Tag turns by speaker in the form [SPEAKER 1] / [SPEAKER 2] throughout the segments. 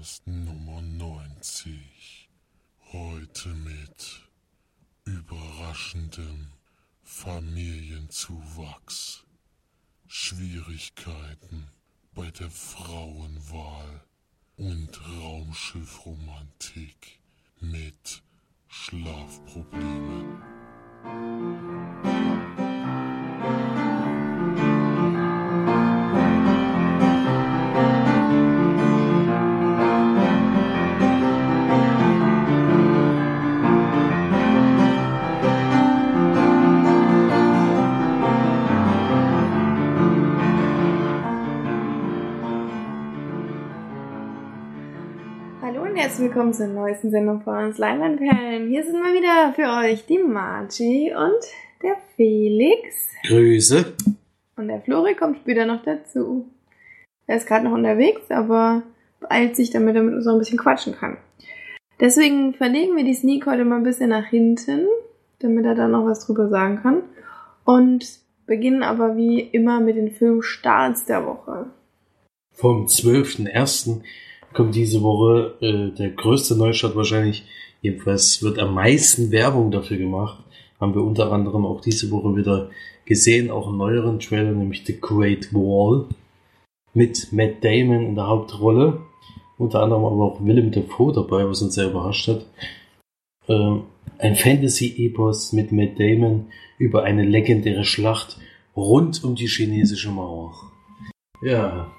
[SPEAKER 1] Podcast Nummer 90. Heute mit überraschendem Familienzuwachs, Schwierigkeiten bei der Frauenwahl und Raumschiffromantik mit Schlafproblemen.
[SPEAKER 2] Willkommen zur neuesten Sendung von uns Leinwandperlen. Hier sind wir wieder für euch die Margie und der Felix.
[SPEAKER 3] Grüße.
[SPEAKER 2] Und der Flori kommt später noch dazu. Er ist gerade noch unterwegs, aber beeilt sich, damit er mit uns noch ein bisschen quatschen kann. Deswegen verlegen wir die Sneak heute mal ein bisschen nach hinten, damit er da noch was drüber sagen kann. Und beginnen aber wie immer mit den Filmstarts der Woche.
[SPEAKER 3] Vom 12.01. kommt diese Woche äh, der größte Neustart wahrscheinlich. Jedenfalls wird am meisten Werbung dafür gemacht. Haben wir unter anderem auch diese Woche wieder gesehen, auch einen neueren Trailer, nämlich The Great Wall. Mit Matt Damon in der Hauptrolle. Unter anderem aber auch Willem Dafoe dabei, was uns sehr überrascht hat. Ähm, ein Fantasy-Epos mit Matt Damon über eine legendäre Schlacht rund um die chinesische Mauer. Ja,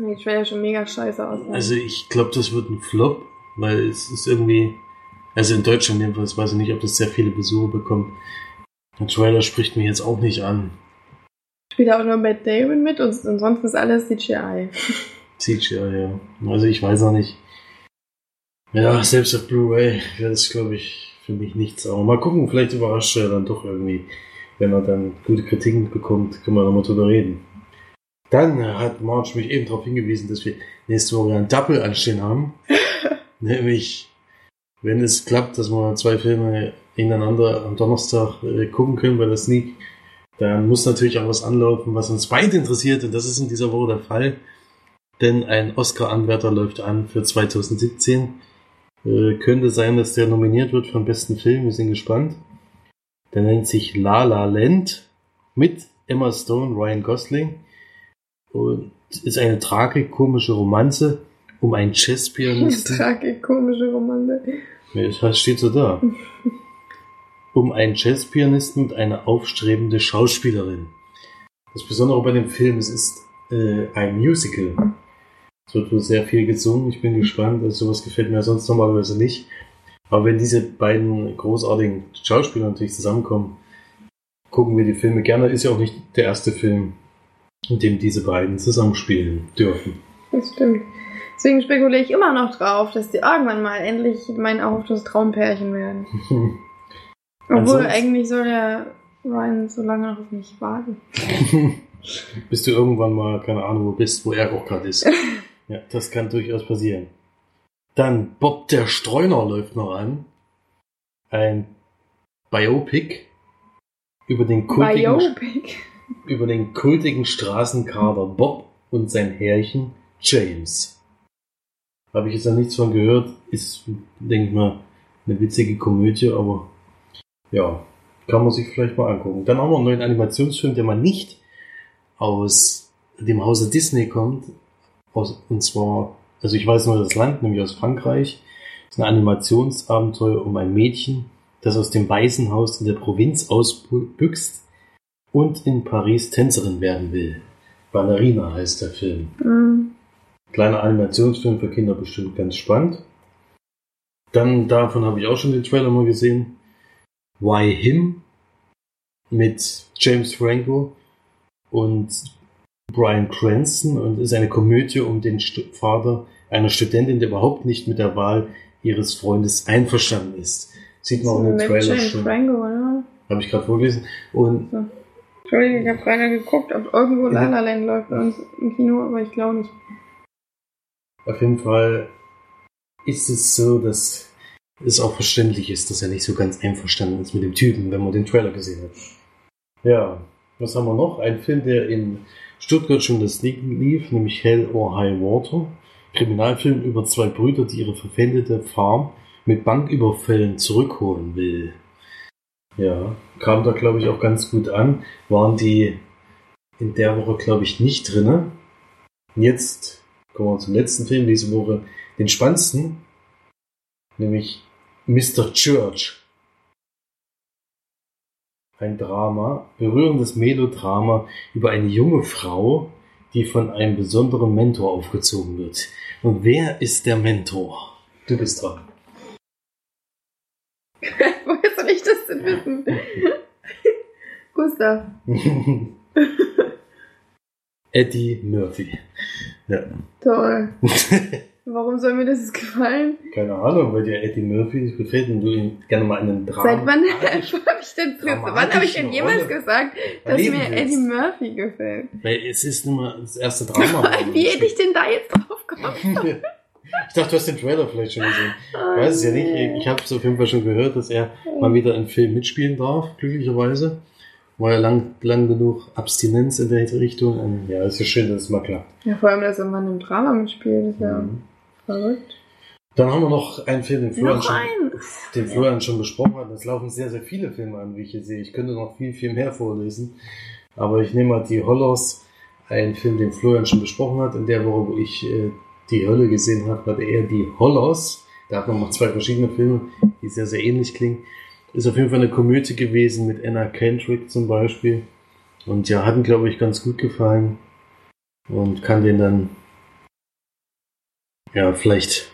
[SPEAKER 2] Die Trailer schon mega scheiße aus.
[SPEAKER 3] also ich glaube, das wird ein Flop, weil es ist irgendwie, also in Deutschland jedenfalls, weiß ich nicht, ob das sehr viele Besucher bekommt. Der Trailer spricht mich jetzt auch nicht an.
[SPEAKER 2] Spielt auch nur Matt Damon mit und ansonsten ist alles CGI.
[SPEAKER 3] CGI, ja. Also ich weiß auch nicht. Ja, selbst auf Blu-ray wäre das, glaube ich, für mich nichts. Aber mal gucken, vielleicht überrascht er dann doch irgendwie. Wenn er dann gute Kritiken bekommt, können wir nochmal drüber reden. Dann hat Marge mich eben darauf hingewiesen, dass wir nächste Woche ein Double anstehen haben. Nämlich, wenn es klappt, dass wir zwei Filme ineinander am Donnerstag äh, gucken können bei der Sneak, dann muss natürlich auch was anlaufen, was uns beide interessiert. Und das ist in dieser Woche der Fall. Denn ein Oscar-Anwärter läuft an für 2017. Äh, könnte sein, dass der nominiert wird für den besten Film. Wir sind gespannt. Der nennt sich La La Land mit Emma Stone, Ryan Gosling und ist eine tragikomische Romanze um einen Jazzpianisten.
[SPEAKER 2] Tragikomische Romanze.
[SPEAKER 3] Das steht so da. Um einen Jazzpianisten und eine aufstrebende Schauspielerin. Das Besondere bei dem Film, es ist äh, ein Musical. Es wird wohl sehr viel gesungen. Ich bin gespannt. Also sowas gefällt mir sonst normalerweise nicht. Aber wenn diese beiden großartigen Schauspieler natürlich zusammenkommen, gucken wir die Filme gerne. Ist ja auch nicht der erste Film, in dem diese beiden zusammenspielen dürfen.
[SPEAKER 2] Das stimmt. Deswegen spekuliere ich immer noch drauf, dass die irgendwann mal endlich mein erhofftes Traumpärchen werden. Obwohl eigentlich soll ja Ryan so lange noch auf mich warten.
[SPEAKER 3] Bis du irgendwann mal, keine Ahnung, wo bist, wo er auch gerade ist. ja, das kann durchaus passieren. Dann Bob der Streuner läuft noch an. Ein Biopic über den kultigen,
[SPEAKER 2] Biopic.
[SPEAKER 3] Über den kultigen Straßenkader Bob und sein Herrchen James. Habe ich jetzt noch nichts von gehört. Ist, denke ich mal, eine witzige Komödie, aber ja, kann man sich vielleicht mal angucken. Dann auch noch einen neuen Animationsfilm, der mal nicht aus dem Hause Disney kommt. Aus, und zwar, also ich weiß nur das Land, nämlich aus Frankreich. Das ist ein Animationsabenteuer um ein Mädchen, das aus dem Waisenhaus in der Provinz ausbüchst und in Paris Tänzerin werden will. Ballerina heißt der Film.
[SPEAKER 2] Mhm.
[SPEAKER 3] Kleiner Animationsfilm für Kinder bestimmt ganz spannend. Dann davon habe ich auch schon den Trailer mal gesehen. Why Him mit James Franco und Brian Cranston und ist eine Komödie um den Stu Vater einer Studentin, der überhaupt nicht mit der Wahl ihres Freundes einverstanden ist. Sieht man auch in dem
[SPEAKER 2] Mit
[SPEAKER 3] Trailer
[SPEAKER 2] James
[SPEAKER 3] schon.
[SPEAKER 2] Franco, oder?
[SPEAKER 3] Habe ich gerade vorgelesen. Und
[SPEAKER 2] Entschuldigung, ich habe gerade geguckt, ob irgendwo
[SPEAKER 3] Ja.
[SPEAKER 2] La La Land läuft bei uns im Kino, aber ich glaube nicht.
[SPEAKER 3] Auf jeden Fall ist es so, dass es auch verständlich ist, dass er nicht so ganz einverstanden ist mit dem Typen, wenn man den Trailer gesehen hat. Ja, was haben wir noch? Ein Film, der in Stuttgart schon das Sneak lief, nämlich Hell or High Water. Kriminalfilm über zwei Brüder, die ihre verpfändete Farm mit Banküberfällen zurückholen will. Ja, kam da glaube ich auch ganz gut an. Waren die in der Woche glaube ich nicht drinne. Jetzt kommen wir zum letzten Film diese Woche, den spannendsten, nämlich Mr. Church. Ein Drama, berührendes Melodrama über eine junge Frau, die von einem besonderen Mentor aufgezogen wird. Und wer ist der Mentor? Du bist dran.
[SPEAKER 2] Denn wissen? Gustav.
[SPEAKER 3] Eddie Murphy. Ja.
[SPEAKER 2] Toll. Warum soll mir das gefallen?
[SPEAKER 3] Keine Ahnung, weil dir Eddie Murphy gefällt und du ihn gerne mal einen Drama.
[SPEAKER 2] Seit wann habe ich denn wann habe ich denn jemals
[SPEAKER 3] Rolle
[SPEAKER 2] gesagt, dass mir
[SPEAKER 3] willst.
[SPEAKER 2] Eddie Murphy gefällt?
[SPEAKER 3] Weil es ist nun mal das erste Drama.
[SPEAKER 2] Wie hätte ich denn da jetzt drauf gekommen?
[SPEAKER 3] Ich dachte, du hast den Trailer vielleicht schon gesehen. Ich weiß es ja nicht. Ich habe es auf jeden Fall schon gehört, dass er mal wieder einen Film mitspielen darf, glücklicherweise. War ja lang, lang genug Abstinenz in der Richtung. Und ja, ist ja schön, dass es mal klappt.
[SPEAKER 2] Ja, vor allem, dass er mal in einem Drama mitspielt, ist ja
[SPEAKER 3] Mhm.
[SPEAKER 2] verrückt.
[SPEAKER 3] Dann haben wir noch einen Film, den Florian, schon, den Florian schon besprochen hat. Es laufen sehr, sehr viele Filme an, wie ich hier sehe. Ich könnte noch viel, viel mehr vorlesen. Aber ich nehme mal die Hollows, einen Film, den Florian schon besprochen hat. In der Woche, wo ich äh, die Hölle gesehen hat er die Hollows. Da hat man noch zwei verschiedene Filme, die sehr, sehr ähnlich klingen. Ist auf jeden Fall eine Komödie gewesen mit Anna Kendrick zum Beispiel. Und ja, hat ihm, glaube ich, ganz gut gefallen. Und kann den dann, ja, vielleicht,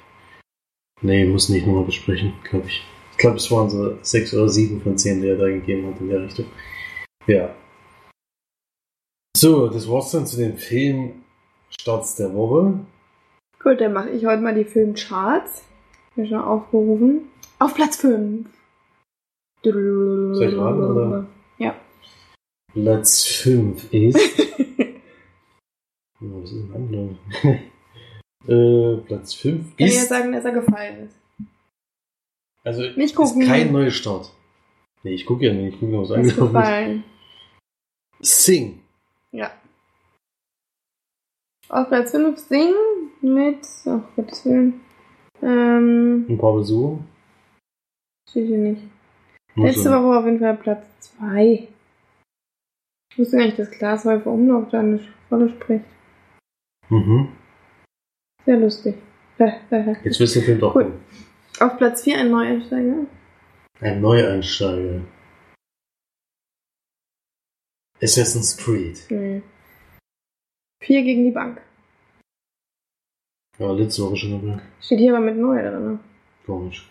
[SPEAKER 3] nee, muss nicht nochmal besprechen, glaube ich. Ich glaube, es waren so sechs oder sieben von zehn, die er da gegeben hat in der Richtung. Ja. So, das war's dann zu den Filmstarts der Woche.
[SPEAKER 2] Gut, dann mache ich heute mal die Filmcharts. Mir schon aufgerufen. Auf Platz 5.
[SPEAKER 3] Soll ich raten, oder?
[SPEAKER 2] Ja.
[SPEAKER 3] Platz 5 ist. oh, was ist denn andere? äh, Platz 5
[SPEAKER 2] Kann ich ja
[SPEAKER 3] ist.
[SPEAKER 2] sagen, dass er gefallen ist.
[SPEAKER 3] Also,
[SPEAKER 2] Nicht
[SPEAKER 3] ist
[SPEAKER 2] gucken.
[SPEAKER 3] kein Neustart. Nee, ich gucke ja nicht. Ich gucke nur, was
[SPEAKER 2] Ist
[SPEAKER 3] angelaufen ist.
[SPEAKER 2] gefallen.
[SPEAKER 3] Sing.
[SPEAKER 2] Ja. Auf Platz 5 Sing mit, ach Gottes Willen, ähm,
[SPEAKER 3] Ein paar Besuche.
[SPEAKER 2] hier nicht.
[SPEAKER 3] Muss
[SPEAKER 2] Letzte
[SPEAKER 3] sein.
[SPEAKER 2] Woche auf jeden Fall Platz 2. Ich wusste gar nicht, dass Glashäufer Umlauf da eine Rolle spricht.
[SPEAKER 3] Mhm.
[SPEAKER 2] Sehr lustig.
[SPEAKER 3] Jetzt wirst du den Film doch gucken.
[SPEAKER 2] Auf Platz 4 ein Neueinsteiger.
[SPEAKER 3] Ein Neueinsteiger. Assassin's Creed.
[SPEAKER 2] Nee. 4 gegen die Bank.
[SPEAKER 3] Ja, letzte Woche schon dabei.
[SPEAKER 2] Steht hier aber mit neu drin.
[SPEAKER 3] Komisch.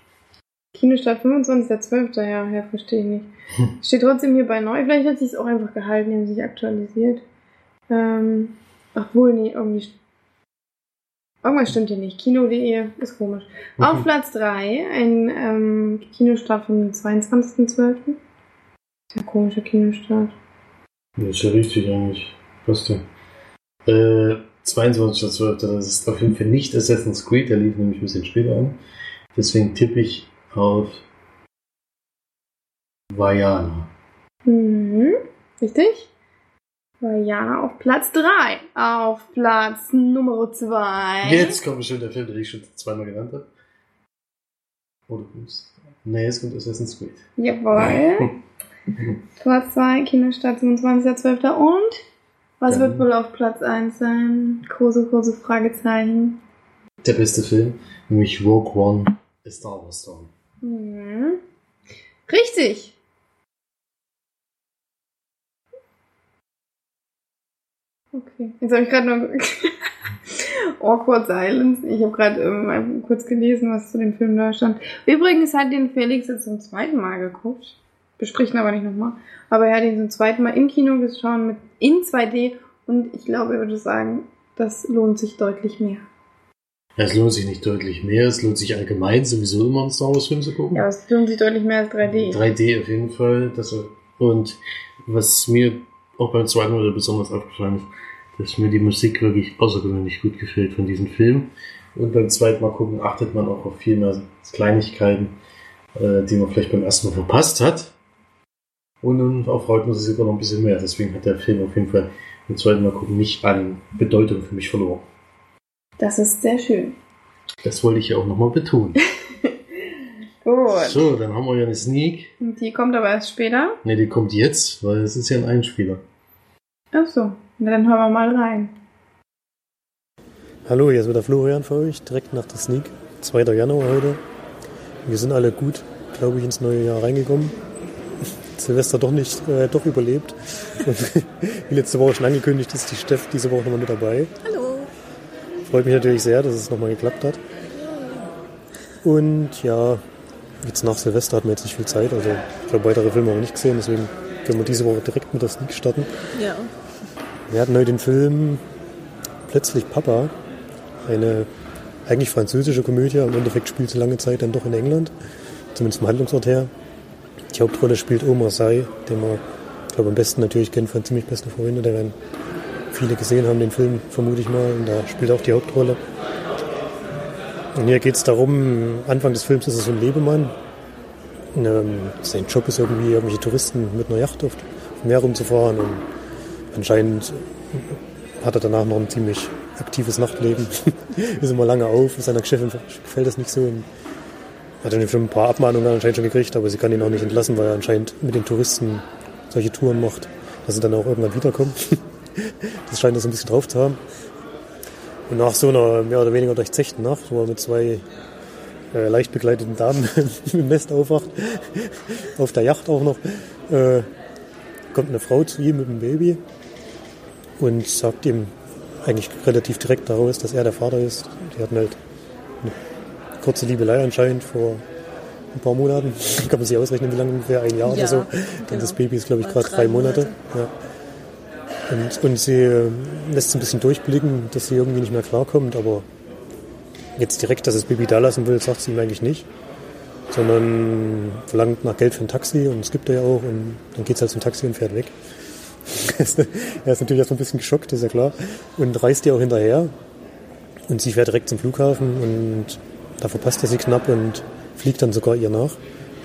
[SPEAKER 2] Kinostart 25.12. Ja, ja, verstehe ich nicht.
[SPEAKER 3] Hm.
[SPEAKER 2] Steht trotzdem hier bei neu. Vielleicht hat sich es auch einfach gehalten, die haben sich aktualisiert. Ähm, obwohl, nee, irgendwie. Irgendwas stimmt hier nicht. Kino.de ist komisch. Auf
[SPEAKER 3] Mhm.
[SPEAKER 2] Platz 3 ein ähm, Kinostart vom 22.12. Sehr komischer Kinostart.
[SPEAKER 3] Das ist ja richtig eigentlich. Passt ja. Äh, 22.12. Das ist auf jeden Fall nicht Assassin's Creed, der lief nämlich ein bisschen später an. Deswegen tippe ich auf Vajana.
[SPEAKER 2] Mhm. Richtig? War Jana auf Platz 3. Auf Platz Nummer 2.
[SPEAKER 3] Jetzt kommt schon der Film, den ich schon zweimal genannt habe. Oder kommst Nee, jetzt kommt Assassin's Creed.
[SPEAKER 2] Jawohl. Platz 2, Kinostart 27.12. Und was
[SPEAKER 3] Dann-
[SPEAKER 2] wird wohl auf Platz 1 sein? Große, große Fragezeichen.
[SPEAKER 3] Der beste Film, nämlich Rogue One, A Star Wars Story.
[SPEAKER 2] Mhm. Richtig. Okay, jetzt habe ich gerade noch Awkward Silence. Ich habe gerade ähm, kurz gelesen, was zu dem Film da stand. Übrigens hat den Felix jetzt zum zweiten Mal geguckt. Bespricht ihn aber nicht nochmal. Aber er hat ihn zum zweiten Mal im Kino geschaut mit in 2D und ich glaube, er würde sagen, das lohnt sich deutlich mehr.
[SPEAKER 3] Es lohnt sich nicht deutlich mehr, es lohnt sich allgemein sowieso immer einen Star Wars Film zu gucken.
[SPEAKER 2] Ja, es lohnt sich deutlich mehr als 3D.
[SPEAKER 3] 3D auf jeden Fall. Das, und was mir auch beim zweiten Mal besonders aufgefallen ist, dass mir die Musik wirklich außergewöhnlich gut gefällt von diesem Film. Und beim zweiten Mal gucken achtet man auch auf viel mehr Kleinigkeiten, äh, die man vielleicht beim ersten Mal verpasst hat. Und nun erfreut man sich sogar noch ein bisschen mehr. Deswegen hat der Film auf jeden Fall beim zweiten Mal gucken nicht an Bedeutung für mich verloren.
[SPEAKER 2] Das ist sehr schön.
[SPEAKER 3] Das wollte ich ja auch nochmal betonen.
[SPEAKER 2] Gut.
[SPEAKER 3] So, dann haben wir ja eine Sneak.
[SPEAKER 2] Und die kommt aber erst später.
[SPEAKER 3] Ne, die kommt jetzt, weil es ist ja ein Einspieler.
[SPEAKER 2] Ach so. Na, dann hören wir mal rein.
[SPEAKER 4] Hallo, hier ist wieder Florian für euch, direkt nach der Sneak. 2. Januar heute. Wir sind alle gut, glaube ich, ins neue Jahr reingekommen. Silvester doch nicht, äh, doch überlebt. Und wie letzte Woche schon angekündigt ist, die Steff diese Woche nochmal mit dabei.
[SPEAKER 5] Hallo.
[SPEAKER 4] Freut mich natürlich sehr, dass es nochmal geklappt hat. Und ja, jetzt nach Silvester hat man jetzt nicht viel Zeit. Also ich glaube, weitere Filme haben wir nicht gesehen, deswegen können wir diese Woche direkt mit der Sneak starten.
[SPEAKER 5] Ja.
[SPEAKER 4] Wir hatten heute den Film Plötzlich Papa. Eine eigentlich französische Komödie. Im Endeffekt spielt sie lange Zeit dann doch in England. Zumindest vom Handlungsort her. Die Hauptrolle spielt Omar Sy, den man, glaube am besten natürlich kennt von ziemlich besten Freunde. Der werden viele gesehen haben, den Film, vermute ich mal. Und da spielt er auch die Hauptrolle. Und hier geht es darum, Anfang des Films ist es so ein Lebemann. Und, ähm, sein Job ist irgendwie, irgendwelche Touristen mit einer Yacht auf dem Meer rumzufahren. Und anscheinend hat er danach noch ein ziemlich aktives Nachtleben. ist immer lange auf, seiner Chefin gefällt das nicht so. Und hat dann schon ein paar Abmahnungen anscheinend schon gekriegt, aber sie kann ihn auch nicht entlassen, weil er anscheinend mit den Touristen solche Touren macht, dass sie dann auch irgendwann wiederkommen. das scheint er so ein bisschen drauf zu haben. Und nach so einer mehr oder weniger durchzechten Nacht, wo er mit zwei äh, leicht begleiteten Damen im Nest aufwacht, auf der Yacht auch noch, äh, kommt eine Frau zu ihm mit einem Baby und sagt ihm eigentlich relativ direkt daraus, dass er der Vater ist. Die hatten halt kurze Liebelei anscheinend vor ein paar Monaten. Kann man sich ausrechnen, wie lange ungefähr, ein Jahr
[SPEAKER 5] Ja,
[SPEAKER 4] oder so. Denn
[SPEAKER 5] genau.
[SPEAKER 4] das Baby ist, glaube ich, gerade
[SPEAKER 5] drei
[SPEAKER 4] drei Monate.
[SPEAKER 5] Monate.
[SPEAKER 4] Ja. Und, und sie äh, lässt so ein bisschen durchblicken, dass sie irgendwie nicht mehr klarkommt, aber jetzt direkt, dass das Baby da lassen will, sagt sie ihm eigentlich nicht. Sondern verlangt nach Geld für ein Taxi und es gibt er ja auch und dann geht es halt zum Taxi und fährt weg. er ist natürlich erst mal ein bisschen geschockt, ist ja klar. Und reist ihr auch hinterher. Und sie fährt direkt zum Flughafen und da verpasst er sie knapp und fliegt dann sogar ihr nach.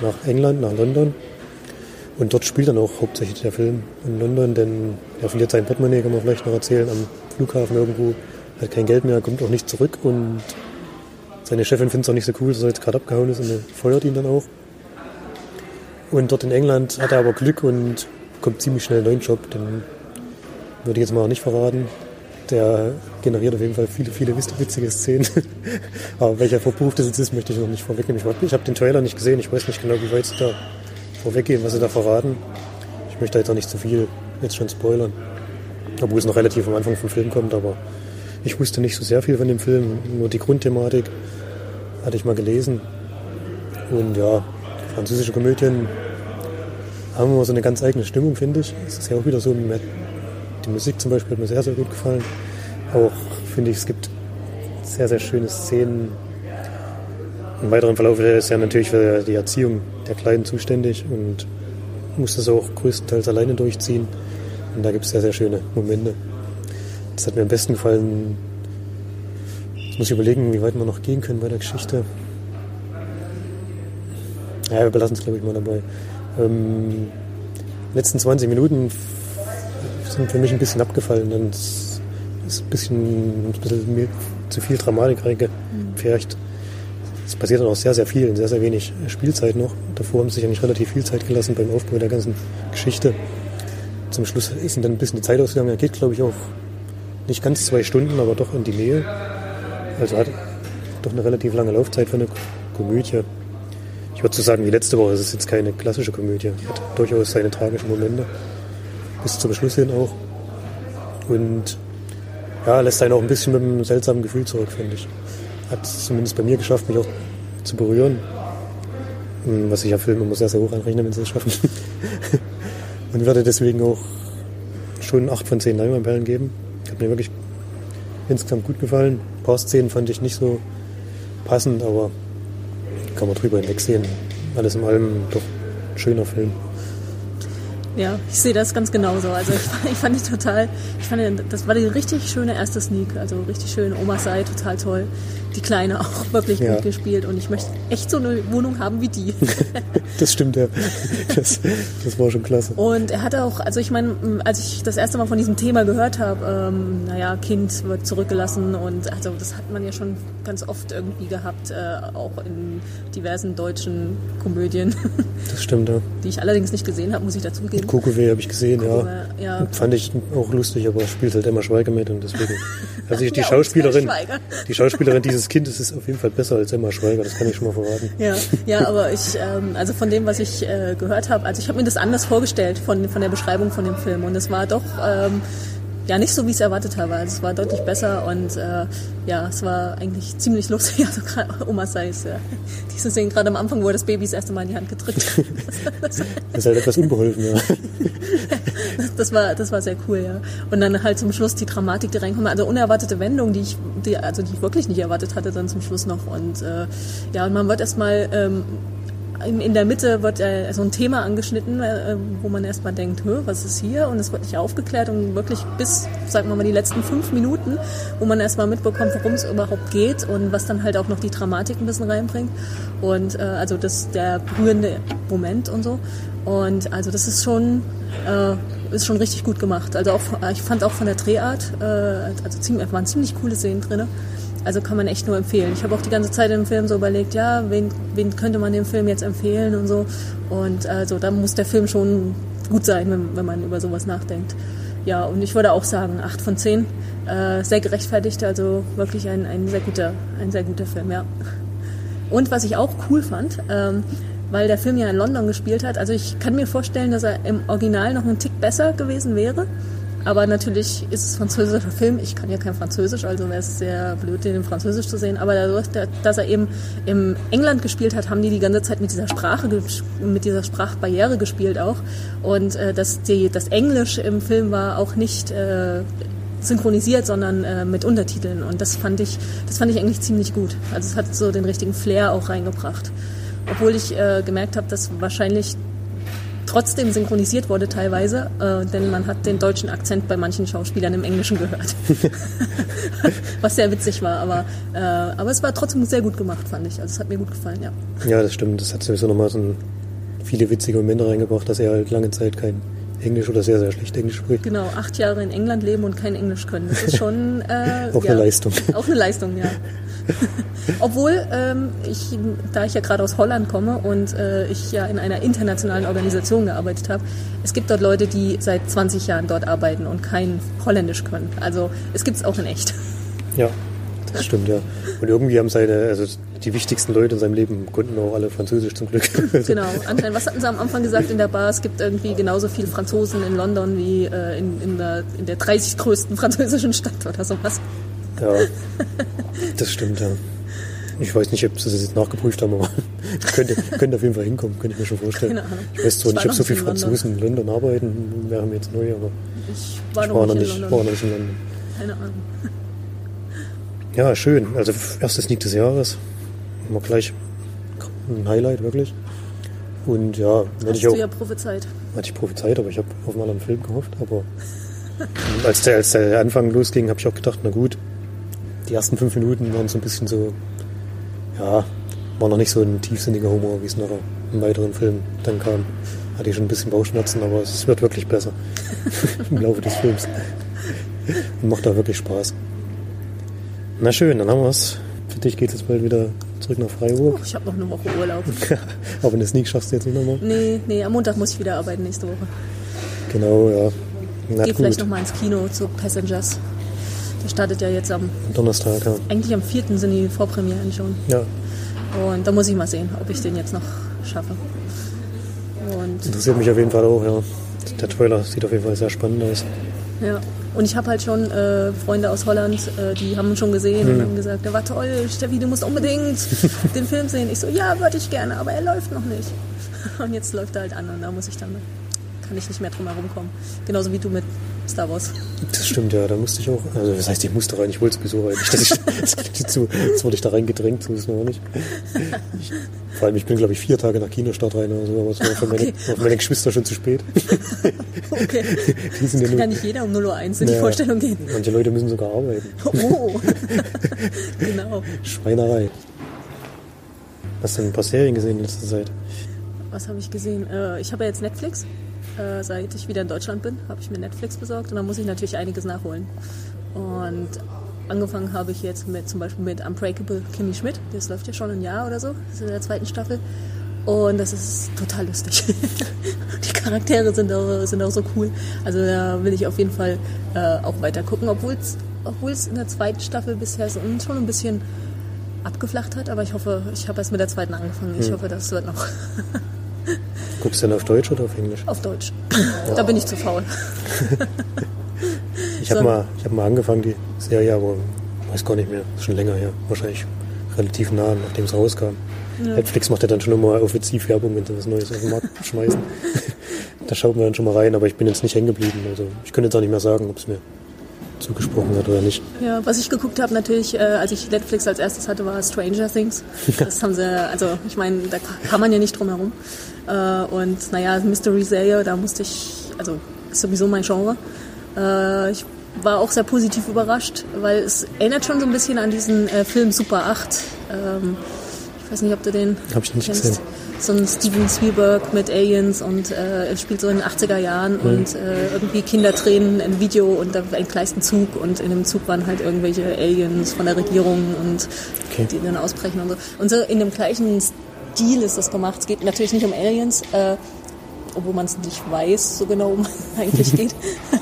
[SPEAKER 4] Nach England, nach London. Und dort spielt dann auch hauptsächlich der Film in London, denn er verliert sein Portemonnaie, kann man vielleicht noch erzählen, am Flughafen irgendwo. Hat kein Geld mehr, kommt auch nicht zurück und seine Chefin findet es auch nicht so cool, dass er jetzt gerade abgehauen ist und feuert ihn dann auch. Und dort in England hat er aber Glück und bekommt ziemlich schnell einen neuen Job, den würde ich jetzt mal nicht verraten. Der generiert auf jeden Fall viele, viele witzige Szenen. aber welcher Beruf das jetzt ist, möchte ich noch nicht vorwegnehmen. Ich, ich habe den Trailer nicht gesehen, ich weiß nicht genau, wie weit sie da vorweggehen, was sie da verraten. Ich möchte jetzt auch nicht zu viel jetzt schon spoilern. Obwohl es noch relativ am Anfang vom Film kommt, aber ich wusste nicht so sehr viel von dem Film, nur die Grundthematik hatte ich mal gelesen. Und ja, französische Komödien haben immer so eine ganz eigene Stimmung, finde ich. Es ist ja auch wieder so, hat die Musik zum Beispiel hat mir sehr, sehr gut gefallen. Auch finde ich, es gibt sehr, sehr schöne Szenen. Im weiteren Verlauf ist er natürlich für die Erziehung der Kleinen zuständig und muss das auch größtenteils alleine durchziehen. Und da gibt es sehr, sehr schöne Momente. Das hat mir am besten gefallen. Jetzt muss ich überlegen, wie weit wir noch gehen können bei der Geschichte. Ja, wir belassen es, glaube ich, mal dabei. Ähm, letzten 20 Minuten sind für mich ein bisschen abgefallen. Es ist ein bisschen, ein bisschen zu viel Dramatik reingepfercht. Es passiert dann auch sehr, sehr viel in sehr, sehr wenig Spielzeit noch. Davor haben sie sich eigentlich relativ viel Zeit gelassen beim Aufbau der ganzen Geschichte. Zum Schluss ist ihnen dann ein bisschen die Zeit ausgegangen. Er geht, glaube ich, auch nicht ganz zwei Stunden, aber doch in die Nähe. Also hat doch eine relativ lange Laufzeit für eine Komödie. Ich würde so sagen, wie letzte Woche, es ist jetzt keine klassische Komödie. Hat durchaus seine tragischen Momente. Bis zum Schluss hin auch. Und ja, lässt einen auch ein bisschen mit einem seltsamen Gefühl zurück, finde ich. Hat es zumindest bei mir geschafft, mich auch zu berühren. Hm, Was ich ja Filme immer sehr, sehr hoch anrechne, wenn sie es schaffen. Und werde deswegen auch schon 8 von 10 Leinwandperlen geben. Hat mir wirklich insgesamt gut gefallen. Ein paar Szenen fand ich nicht so passend, aber kann man drüber hinwegsehen. Alles in allem doch schöner Film.
[SPEAKER 5] Ja, ich sehe das ganz genauso. Also ich, ich fand die total, ich fand, das war die richtig schöne erste Sneak. Also richtig schön. Oma sei total toll. Die Kleine auch wirklich
[SPEAKER 4] Ja.
[SPEAKER 5] gut gespielt. Und ich möchte echt so eine Wohnung haben wie die.
[SPEAKER 4] Das stimmt, ja. Das, das war schon klasse.
[SPEAKER 5] Und er hatte auch, also ich meine, als ich das erste Mal von diesem Thema gehört habe, ähm, naja, Kind wird zurückgelassen und also das hat man ja schon ganz oft irgendwie gehabt, äh, auch in diversen deutschen Komödien,
[SPEAKER 4] Das stimmt, ja.
[SPEAKER 5] die ich allerdings nicht gesehen habe, muss ich dazugeben.
[SPEAKER 4] Kokowé habe ich gesehen, ja.
[SPEAKER 5] Ja.
[SPEAKER 4] Fand ich auch lustig, aber spielt halt Emma Schweiger mit und deswegen. Also ich, die
[SPEAKER 5] Ja,
[SPEAKER 4] Schauspielerin, die Schauspielerin dieses Kindes ist auf jeden Fall besser als Emma Schweiger, das kann ich schon mal verraten.
[SPEAKER 5] Ja, ja, aber ich, ähm, also von dem, was ich äh, gehört habe, also ich habe mir das anders vorgestellt von, von der Beschreibung von dem Film und es war doch ähm, ja nicht so, wie ich es erwartet habe. Also es war deutlich besser und äh, ja, es war eigentlich ziemlich lustig. Also gerade Oma Seis, ja. diese Szene gerade am Anfang, wo er das Baby das erste Mal in die Hand gedrückt hat. Das,
[SPEAKER 4] Das ist halt etwas unbeholfen, ja.
[SPEAKER 5] das war, das war sehr cool, ja. Und dann halt zum Schluss die Dramatik, die reinkommt, also unerwartete Wendung, die ich, die, also die ich wirklich nicht erwartet hatte, dann zum Schluss noch. Und äh, ja, und man wird erstmal ähm, in, in der Mitte wird äh, so ein Thema angeschnitten, äh, wo man erstmal denkt, was ist hier? Und es wird nicht aufgeklärt und wirklich bis, sagen wir mal, die letzten fünf Minuten, wo man erstmal mitbekommt, worum es überhaupt geht und was dann halt auch noch die Dramatik ein bisschen reinbringt. Und äh, also das der berührende Moment und so. Und also das ist schon äh, ist schon richtig gut gemacht. Also auch ich fand auch von der Drehart, äh, also ziemlich, waren ziemlich coole Szenen drinne. Also kann man echt nur empfehlen. Ich habe auch die ganze Zeit im Film so überlegt, ja, wen, wen könnte man dem Film jetzt empfehlen und so. Und also da muss der Film schon gut sein, wenn, wenn man über sowas nachdenkt. Ja, und ich würde auch sagen, 8 von 10. Äh, sehr gerechtfertigt, also wirklich ein, ein, sehr guter, ein sehr guter Film, ja. Und was ich auch cool fand, ähm, weil der Film ja in London gespielt hat, also ich kann mir vorstellen, dass er im Original noch einen Tick besser gewesen wäre. Aber natürlich ist es französischer Film. Ich kann ja kein Französisch, also wäre es sehr blöd, den in Französisch zu sehen. Aber dadurch, dass er eben im England gespielt hat, haben die die ganze Zeit mit dieser Sprache, mit dieser Sprachbarriere gespielt auch. Und äh, dass das Englisch im Film war auch nicht äh, synchronisiert, sondern äh, mit Untertiteln. Und das fand ich, das fand ich eigentlich ziemlich gut. Also es hat so den richtigen Flair auch reingebracht. Obwohl ich äh, gemerkt habe, dass wahrscheinlich trotzdem synchronisiert wurde teilweise, äh, denn man hat den deutschen Akzent bei manchen Schauspielern im Englischen gehört. Was sehr witzig war, aber, äh, aber es war trotzdem sehr gut gemacht, fand ich. Also es hat mir gut gefallen, ja.
[SPEAKER 4] Ja, das stimmt. Das hat sowieso nochmal so viele witzige Momente reingebracht, dass er halt lange Zeit kein Englisch oder sehr, sehr schlecht Englisch spricht.
[SPEAKER 5] Genau, acht Jahre in England leben und kein Englisch können. Das ist schon äh,
[SPEAKER 4] Auch
[SPEAKER 5] ja,
[SPEAKER 4] eine Leistung.
[SPEAKER 5] Auch eine Leistung, ja. Obwohl ähm, ich, da ich ja gerade aus Holland komme und äh, ich ja in einer internationalen Organisation gearbeitet habe, es gibt dort Leute, die seit 20 Jahren dort arbeiten und kein Holländisch können. Also es gibt es auch in echt.
[SPEAKER 4] Ja, das stimmt, ja. Und irgendwie haben seine, also die wichtigsten Leute in seinem Leben konnten auch alle Französisch zum Glück. Also,
[SPEAKER 5] Genau, anscheinend, was hatten sie am Anfang gesagt in der Bar? Es gibt irgendwie genauso viele Franzosen in London wie äh, in, in, der, in der 30 größten französischen Stadt oder sowas.
[SPEAKER 4] Ja, das stimmt, ja. Ich weiß nicht, ob sie das jetzt nachgeprüft haben, aber könnte, könnte auf jeden Fall hinkommen, könnte ich mir schon vorstellen.
[SPEAKER 5] Keine Ahnung.
[SPEAKER 4] Ich weiß zwar
[SPEAKER 5] Ich
[SPEAKER 4] nicht, ob so viele. Franzosen in London arbeiten, wäre mir jetzt neu, aber
[SPEAKER 5] Ich war
[SPEAKER 4] ich
[SPEAKER 5] noch
[SPEAKER 4] war
[SPEAKER 5] nicht
[SPEAKER 4] noch
[SPEAKER 5] in
[SPEAKER 4] nicht,
[SPEAKER 5] London.
[SPEAKER 4] war noch nicht in London.
[SPEAKER 5] Keine Ahnung.
[SPEAKER 4] Ja, schön. Also erstes Sneak des Jahres. Immer gleich ein Highlight, wirklich. Und ja, hätte ich auch,
[SPEAKER 5] du ja prophezeit.
[SPEAKER 4] hatte ich prophezeit, aber ich habe auf einen anderen Film gehofft. Aber als der, als der Anfang losging, habe ich auch gedacht, na gut, die ersten fünf Minuten waren so ein bisschen so, ja, war noch nicht so ein tiefsinniger Humor, wie es nachher im weiteren Film dann kam. Hatte ich schon ein bisschen Bauchschmerzen, aber es wird wirklich besser im Laufe des Films. Und macht da wirklich Spaß. Na schön, dann haben wir es. Für dich geht es jetzt bald wieder zurück nach Freiburg.
[SPEAKER 5] Ich habe noch eine Woche Urlaub.
[SPEAKER 4] aber eine Sneak schaffst du jetzt nicht nochmal.
[SPEAKER 5] Nee, nee, am Montag muss ich wieder arbeiten nächste Woche.
[SPEAKER 4] Genau, ja. Na
[SPEAKER 5] Geh vielleicht nochmal ins Kino zu Passengers. Der startet ja jetzt am,
[SPEAKER 4] Donnerstag, ja.
[SPEAKER 5] eigentlich am 4. sind die Vorpremieren schon.
[SPEAKER 4] ja.
[SPEAKER 5] Und da muss ich mal sehen, ob ich den jetzt noch schaffe. Und
[SPEAKER 4] Interessiert mich auf jeden Fall auch, ja. Der Trailer sieht auf jeden Fall sehr spannend aus.
[SPEAKER 5] Ja, und ich habe halt schon äh, Freunde aus Holland, äh, die haben schon gesehen
[SPEAKER 4] Hm.
[SPEAKER 5] und haben gesagt, der war toll, Steffi, du musst unbedingt den Film sehen. Ich so, ja, würde ich gerne, aber er läuft noch nicht. Und jetzt läuft er halt an und da muss ich dann, kann ich nicht mehr drum herum kommen. Genauso wie du mit Star Wars.
[SPEAKER 4] Das stimmt, ja, da musste ich auch. Also, das heißt, ich musste rein, ich wollte sowieso rein. Nicht, dass ich, das klingt zu, jetzt wurde ich da reingedrängt, so ist es noch nicht. Ich, vor allem, ich bin, glaube ich, vier Tage nach Kinostart rein oder so, aber es war für meine,
[SPEAKER 5] Okay.
[SPEAKER 4] war für meine Geschwister schon zu spät.
[SPEAKER 5] Okay.
[SPEAKER 4] Die sind ja
[SPEAKER 5] Kann ja nicht jeder um 0.01 Uhr in die
[SPEAKER 4] Naja.
[SPEAKER 5] Vorstellung gehen.
[SPEAKER 4] manche Leute müssen sogar arbeiten.
[SPEAKER 5] Oh, genau.
[SPEAKER 4] Schweinerei. Hast du denn ein paar Serien gesehen in letzter Zeit?
[SPEAKER 5] Was habe ich gesehen? Äh, ich habe ja jetzt Netflix. Äh, seit ich wieder in Deutschland bin, habe ich mir Netflix besorgt und da muss ich natürlich einiges nachholen. Und angefangen habe ich jetzt mit zum Beispiel mit Unbreakable Kimmy Schmidt. Das läuft ja schon ein Jahr oder so. Das ist in der zweiten Staffel. Und das ist total lustig. Die Charaktere sind auch, sind auch so cool. Also da will ich auf jeden Fall äh, auch weiter gucken, obwohl es in der zweiten Staffel bisher so schon ein bisschen abgeflacht hat. Aber ich hoffe, ich habe erst mit der zweiten angefangen. Ich hoffe, das wird noch
[SPEAKER 4] Guckst du denn auf Deutsch oder auf Englisch?
[SPEAKER 5] auf Deutsch. Da bin ich zu faul.
[SPEAKER 4] Ich habe
[SPEAKER 5] So.
[SPEAKER 4] mal, ich hab mal angefangen, die Serie, aber weiß gar nicht mehr. Ist schon länger her. Wahrscheinlich relativ nah, nachdem es rauskam. Netflix macht ja dann schon immer offensiv Werbung, wenn sie was Neues auf den Markt schmeißen. da schaut man dann schon mal rein, aber ich bin jetzt nicht hängen geblieben. Also ich könnte jetzt auch nicht mehr sagen, ob es mir zugesprochen hat oder nicht.
[SPEAKER 5] Ja, was ich geguckt habe natürlich, äh, als ich Netflix als erstes hatte, war Stranger Things. Das haben sie, also ich meine, da kann man ja nicht drum herum. Äh, und naja, Mystery-Serie, da musste ich, also ist sowieso mein Genre. Äh, ich war auch sehr positiv überrascht, weil es erinnert schon so ein bisschen an diesen äh, Film Super 8. Ähm, ich weiß nicht, ob du den
[SPEAKER 4] Hab ich nicht
[SPEAKER 5] kennst.
[SPEAKER 4] gesehen.
[SPEAKER 5] So ein Steven Spielberg mit Aliens und äh, er spielt so in den 80er Jahren
[SPEAKER 4] Mhm.
[SPEAKER 5] und äh, irgendwie Kinder drehen ein Video und da entgleist ein Zug und in dem Zug waren halt irgendwelche Aliens von der Regierung und
[SPEAKER 4] Okay.
[SPEAKER 5] die dann ausbrechen und so. Und so in dem gleichen Stil ist das gemacht. Es geht natürlich nicht um Aliens, äh, obwohl man es nicht weiß, so genau um eigentlich geht.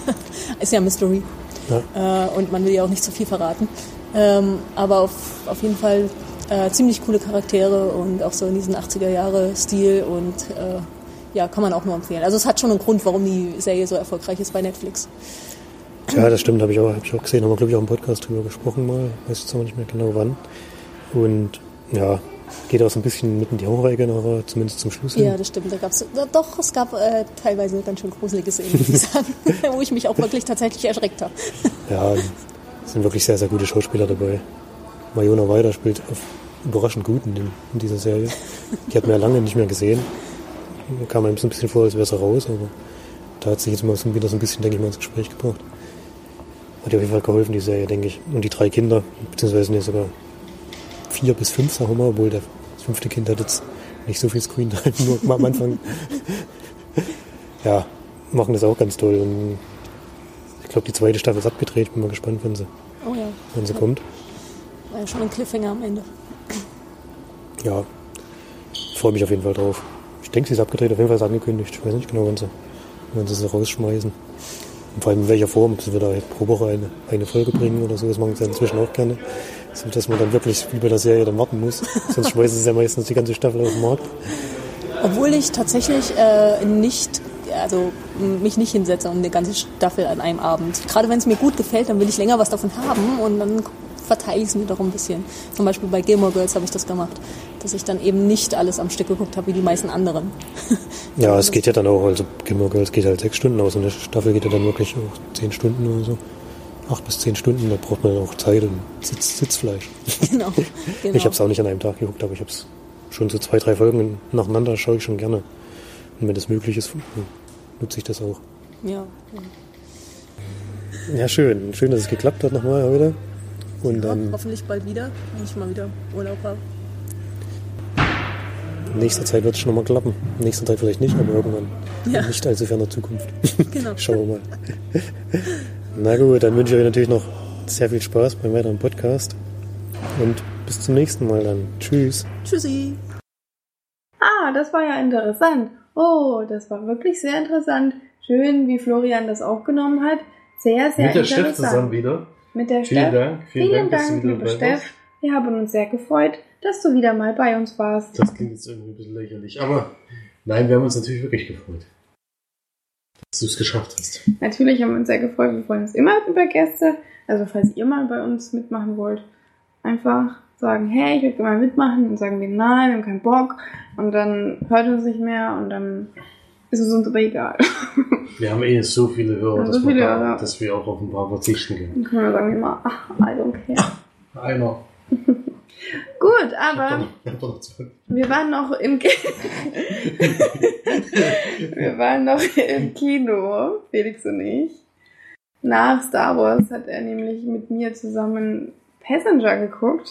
[SPEAKER 5] ist ja Mystery.
[SPEAKER 4] Ja.
[SPEAKER 5] Äh, und man will ja auch nicht zu viel verraten. Ähm, aber auf, auf jeden Fall äh, ziemlich coole Charaktere und auch so in diesen 80er Jahre Stil und äh, ja, kann man auch nur empfehlen. Also es hat schon einen Grund, warum die Serie so erfolgreich ist bei Netflix.
[SPEAKER 4] Ja, das stimmt, habe ich, auch- hab ich auch gesehen. Haben wir, glaube ich, auch im Podcast drüber gesprochen mal. Weiß jetzt aber nicht mehr genau wann. Und ja, geht auch so ein bisschen mitten in die Horror-Ecke, zumindest zum Schluss. hin.
[SPEAKER 5] Ja, das stimmt. Da gab's, da, doch, es gab äh, teilweise ganz schön gruselige Szenen, muss ich sagen, wo ich mich auch wirklich tatsächlich erschreckt habe.
[SPEAKER 4] Ja, es sind wirklich sehr, sehr gute Schauspieler dabei. Majona Weider spielt auf überraschend gut in, dem, in dieser Serie. Die hat man ja lange nicht mehr gesehen. Kam einem so ein bisschen vor, als wäre sie raus, aber da hat sich jetzt mal so wieder so ein bisschen, denke ich mal, ins Gespräch gebracht. Hat ihr auf jeden Fall geholfen, die Serie, denke ich. Und die drei Kinder, beziehungsweise ja sogar vier bis fünf, sagen wir mal, obwohl der das fünfte Kind hat jetzt nicht so viel Screen-Time, nur am Anfang. ja, machen das auch ganz toll. Und ich glaube, die zweite Staffel ist abgedreht. Bin mal gespannt, wenn sie,
[SPEAKER 5] Oh ja,
[SPEAKER 4] wenn sie kommt.
[SPEAKER 5] Ja schon ein Cliffhanger am Ende.
[SPEAKER 4] Ja, ich freue mich auf jeden Fall drauf. Ich denke, sie ist abgedreht, auf jeden Fall ist angekündigt. Ich weiß nicht genau, wann sie, wann sie sie rausschmeißen. Und vor allem in welcher Form, ob sie wieder halt pro Woche eine, eine Folge bringen oder so. Das machen sie ja inzwischen auch gerne. So, dass man dann wirklich wie bei der Serie dann warten muss. Sonst schmeißen sie ja meistens die ganze Staffel auf den Markt.
[SPEAKER 5] Obwohl ich tatsächlich äh, nicht, also mich nicht hinsetze und eine ganze Staffel an einem Abend. Gerade wenn es mir gut gefällt, dann will ich länger was davon haben und dann verteile ich es mir doch ein bisschen. Zum Beispiel bei Gilmore Girls habe ich das gemacht, dass ich dann eben nicht alles am Stück geguckt habe wie die meisten anderen.
[SPEAKER 4] Ja, es geht ja dann auch, also Gilmore Girls geht halt sechs Stunden aus und eine Staffel geht ja dann wirklich auch zehn Stunden oder so. Acht bis zehn Stunden, da braucht man auch Zeit und Sitz, Sitzfleisch.
[SPEAKER 5] genau. genau.
[SPEAKER 4] Ich habe es auch nicht an einem Tag geguckt, aber ich habe es schon so zwei, drei Folgen nacheinander, schaue ich schon gerne. Und wenn das möglich ist, nutze ich das auch.
[SPEAKER 5] ja.
[SPEAKER 4] Ja, schön. Schön, dass es geklappt hat nochmal heute. Und
[SPEAKER 5] ja,
[SPEAKER 4] dann
[SPEAKER 5] hoffentlich bald wieder, wenn ich mal wieder Urlaub habe.
[SPEAKER 4] in nächster Zeit wird es schon nochmal klappen. In nächster Zeit vielleicht nicht, aber irgendwann.
[SPEAKER 5] Ja.
[SPEAKER 4] Nicht allzu ferner Zukunft.
[SPEAKER 5] Genau.
[SPEAKER 4] Schauen wir mal. Na gut, dann wünsche ich euch natürlich noch sehr viel Spaß beim weiteren Podcast. Und bis zum nächsten Mal dann. Tschüss.
[SPEAKER 5] Tschüssi.
[SPEAKER 2] Ah, das war ja interessant. Oh, das war wirklich sehr interessant. Schön, wie Florian das aufgenommen hat. Sehr, sehr
[SPEAKER 3] Mit der
[SPEAKER 2] interessant.
[SPEAKER 3] Steff zusammen wieder.
[SPEAKER 2] Mit der
[SPEAKER 3] Vielen
[SPEAKER 2] Steff.
[SPEAKER 3] Dank. Vielen,
[SPEAKER 2] Vielen
[SPEAKER 3] Dank,
[SPEAKER 2] Dank, liebe Steff. Wir haben uns sehr gefreut, dass du wieder mal bei uns warst.
[SPEAKER 3] Das klingt jetzt irgendwie ein bisschen lächerlich. Aber nein, wir haben uns natürlich wirklich gefreut. Dass du es geschafft hast.
[SPEAKER 2] Natürlich haben wir uns sehr gefreut. Wir freuen uns immer über Gäste. Also falls ihr mal bei uns mitmachen wollt, einfach sagen, hey, ich würde gerne mal mitmachen. Und sagen wir, nein, wir haben keinen Bock. Und dann hört uns nicht mehr. Und dann ist es uns aber egal.
[SPEAKER 3] Wir haben eh so viele Hörer,
[SPEAKER 2] Ja,
[SPEAKER 3] dass,
[SPEAKER 2] so viele
[SPEAKER 3] wir,
[SPEAKER 2] Hörer.
[SPEAKER 3] dass wir auch auf ein paar verzichten können.
[SPEAKER 2] Dann können wir sagen immer, ach, I don't care.
[SPEAKER 3] Einer.
[SPEAKER 2] Gut, aber wir waren noch im Wir waren noch im Kino, Felix und ich. Nach Star Wars hat er nämlich mit mir zusammen Passenger geguckt.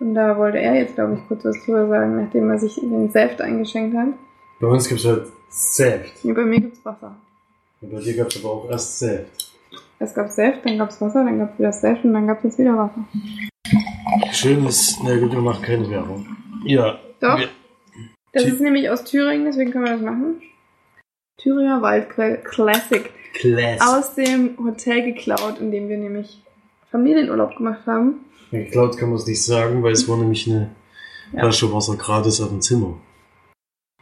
[SPEAKER 2] Und da wollte er jetzt, glaube ich, kurz was drüber sagen, nachdem er sich den Saft eingeschenkt hat.
[SPEAKER 3] Bei uns gibt es halt Saft.
[SPEAKER 2] Und bei mir gibt's Wasser.
[SPEAKER 3] Und bei dir gab es aber auch erst Saft.
[SPEAKER 2] Es gab Saft, dann gab's Wasser, dann gab's wieder Saft und dann gab's jetzt wieder Wasser.
[SPEAKER 3] Schönes, na gut, wir machen keine Werbung. Ja.
[SPEAKER 2] Doch.
[SPEAKER 3] Wir,
[SPEAKER 2] Das ist nämlich aus Thüringen, deswegen können wir das machen. Thüringer Waldquell Classic.
[SPEAKER 3] Class.
[SPEAKER 2] Aus dem Hotel geklaut, in dem wir nämlich Familienurlaub gemacht haben.
[SPEAKER 3] Geklaut kann man es nicht sagen, weil es war nämlich eine
[SPEAKER 2] Ja.
[SPEAKER 3] Flasche Wasser gratis auf dem Zimmer.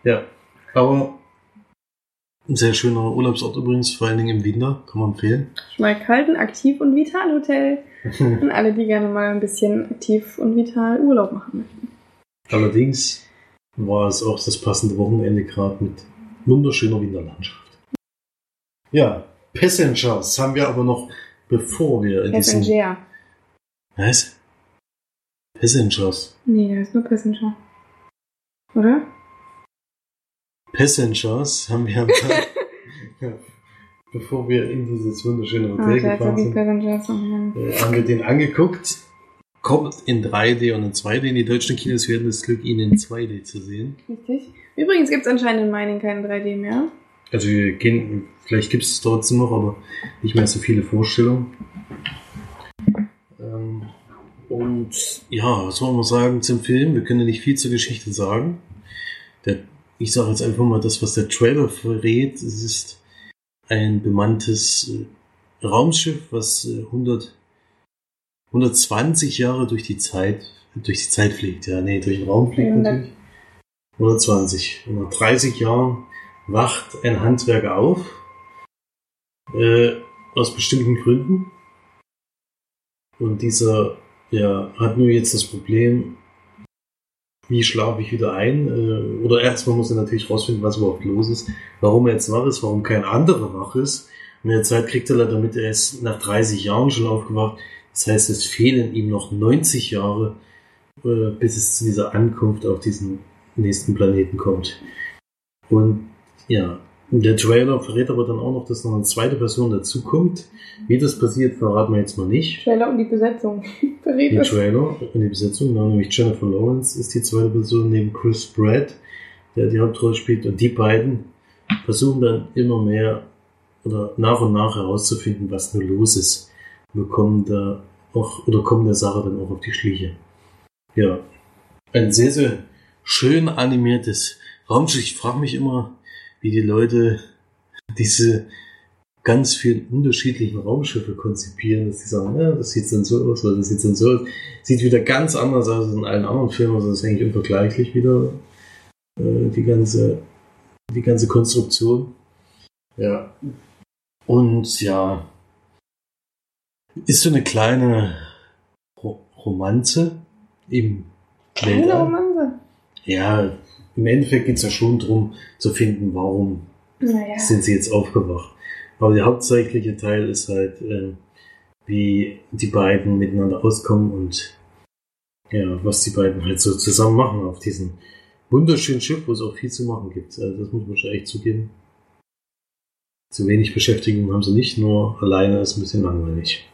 [SPEAKER 3] Ja. Aber ein sehr schöner Urlaubsort übrigens, vor allen Dingen im Winter, kann man empfehlen.
[SPEAKER 2] Schmalkalden, Aktiv- und Vital-Hotel. Und alle, die gerne mal ein bisschen aktiv und vital Urlaub machen möchten.
[SPEAKER 3] Allerdings war es auch das passende Wochenende gerade mit wunderschöner Winterlandschaft. Ja, Passengers haben wir aber noch, bevor wir in diesen...
[SPEAKER 2] Passenger.
[SPEAKER 3] Was? Passengers.
[SPEAKER 2] Nee, da ist nur Passenger. Oder?
[SPEAKER 3] Passengers haben wir ja, bevor wir in dieses wunderschöne
[SPEAKER 2] Ah,
[SPEAKER 3] Hotel
[SPEAKER 2] ist
[SPEAKER 3] gefahren sind.
[SPEAKER 2] Oh
[SPEAKER 3] äh, haben wir den angeguckt. Kommt in 3D und in 2D. Die deutschen Kinos werden das Glück, ihn in 2D zu sehen.
[SPEAKER 2] Richtig. Übrigens gibt's anscheinend in Mining keinen 3D mehr.
[SPEAKER 3] Also wir gehen, vielleicht gibt es trotzdem noch, aber nicht mehr so viele Vorstellungen. Ähm, und ja, was wollen wir sagen zum Film? Wir können ja nicht viel zur Geschichte sagen. Der, ich sage jetzt einfach mal das, was der Trailer verrät. Es ist ein bemanntes äh, Raumschiff, was äh, 100, 120 Jahre durch die Zeit, durch die Zeit fliegt. Ja, nee, durch den Raum fliegt
[SPEAKER 2] 100.
[SPEAKER 3] natürlich. 120. Und nach 30 Jahren wacht ein Handwerker auf, äh, aus bestimmten Gründen. Und dieser ja, hat nur jetzt das Problem, wie schlafe ich wieder ein? Äh, oder erstmal muss er natürlich rausfinden, was überhaupt los ist, warum er jetzt wach ist, warum kein anderer wach ist. Und in der Zeit kriegt er leider mit, er ist nach 30 Jahren schon aufgewacht. Das heißt, es fehlen ihm noch 90 Jahre, äh, bis es zu dieser Ankunft auf diesen nächsten Planeten kommt. Und ja, der Trailer verrät aber dann auch noch, dass noch eine zweite Person dazukommt. Wie das passiert, verraten wir jetzt mal nicht.
[SPEAKER 2] Trailer und die Besetzung. Verrät es.
[SPEAKER 3] Trailer und die Besetzung, da nämlich Jennifer Lawrence ist die zweite Person neben Chris Pratt, der die Hauptrolle spielt. Und die beiden versuchen dann immer mehr oder nach und nach herauszufinden, was nur los ist. Wir kommen da auch, oder kommen der Sache dann auch auf die Schliche. Ja. Ein sehr, sehr schön animiertes Raumschiff. Ich frage mich immer, wie die Leute diese ganz vielen unterschiedlichen Raumschiffe konzipieren, dass die sagen, ja, das sieht dann so aus oder das sieht dann so aus. Sieht wieder ganz anders aus als in allen anderen Filmen, also das ist eigentlich unvergleichlich wieder äh, die ganze die ganze Konstruktion. Ja. Und ja, ist so eine kleine Ro Romanze im
[SPEAKER 2] Keine
[SPEAKER 3] Weltall.
[SPEAKER 2] Romanze.
[SPEAKER 3] Ja, im Endeffekt geht's ja schon drum zu finden, warum
[SPEAKER 2] Naja.
[SPEAKER 3] sind sie jetzt aufgewacht. Aber der hauptsächliche Teil ist halt, äh, wie die beiden miteinander auskommen und ja, was die beiden halt so zusammen machen auf diesem wunderschönen Schiff, wo es auch viel zu machen gibt. Also das muss man schon echt zugeben. Zu wenig Beschäftigung haben sie nicht, nur alleine ist ein bisschen langweilig.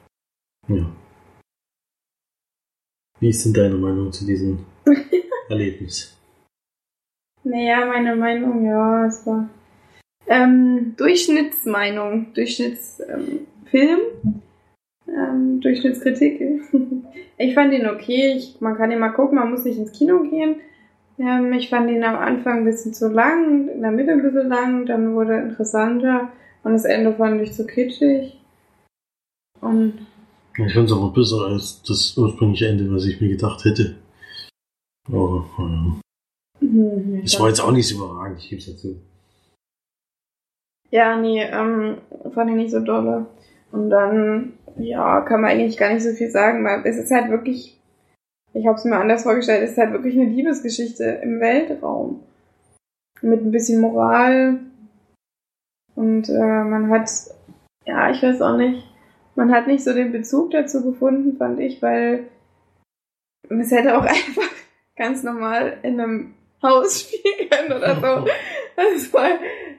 [SPEAKER 3] Ja. Wie ist denn deine Meinung zu diesem Erlebnis?
[SPEAKER 2] Naja, meine Meinung, ja, es war ähm, Durchschnittsmeinung, Durchschnittsfilm, ähm, ähm, Durchschnittskritik. ich fand ihn okay, ich, man kann ihn mal gucken, man muss nicht ins Kino gehen. Ähm, ich fand ihn am Anfang ein bisschen zu lang, in der Mitte ein bisschen lang, dann wurde er interessanter und das Ende fand ich zu kitschig. Und
[SPEAKER 3] Ich fand es aber besser als das ursprüngliche Ende, was ich mir gedacht hätte. Aber ja.
[SPEAKER 2] Hm,
[SPEAKER 3] es war jetzt auch nicht so überragend, ich gebe es dazu.
[SPEAKER 2] Ja, nee, ähm, fand ich nicht so dolle. Und dann, ja, kann man eigentlich gar nicht so viel sagen, weil es ist halt wirklich, ich habe es mir anders vorgestellt, es ist halt wirklich eine Liebesgeschichte im Weltraum. Mit ein bisschen Moral Und äh, man hat, ja, ich weiß auch nicht, man hat nicht so den Bezug dazu gefunden, fand ich, weil es hätte auch einfach ganz normal in einem Haus spielen können oder so. Das war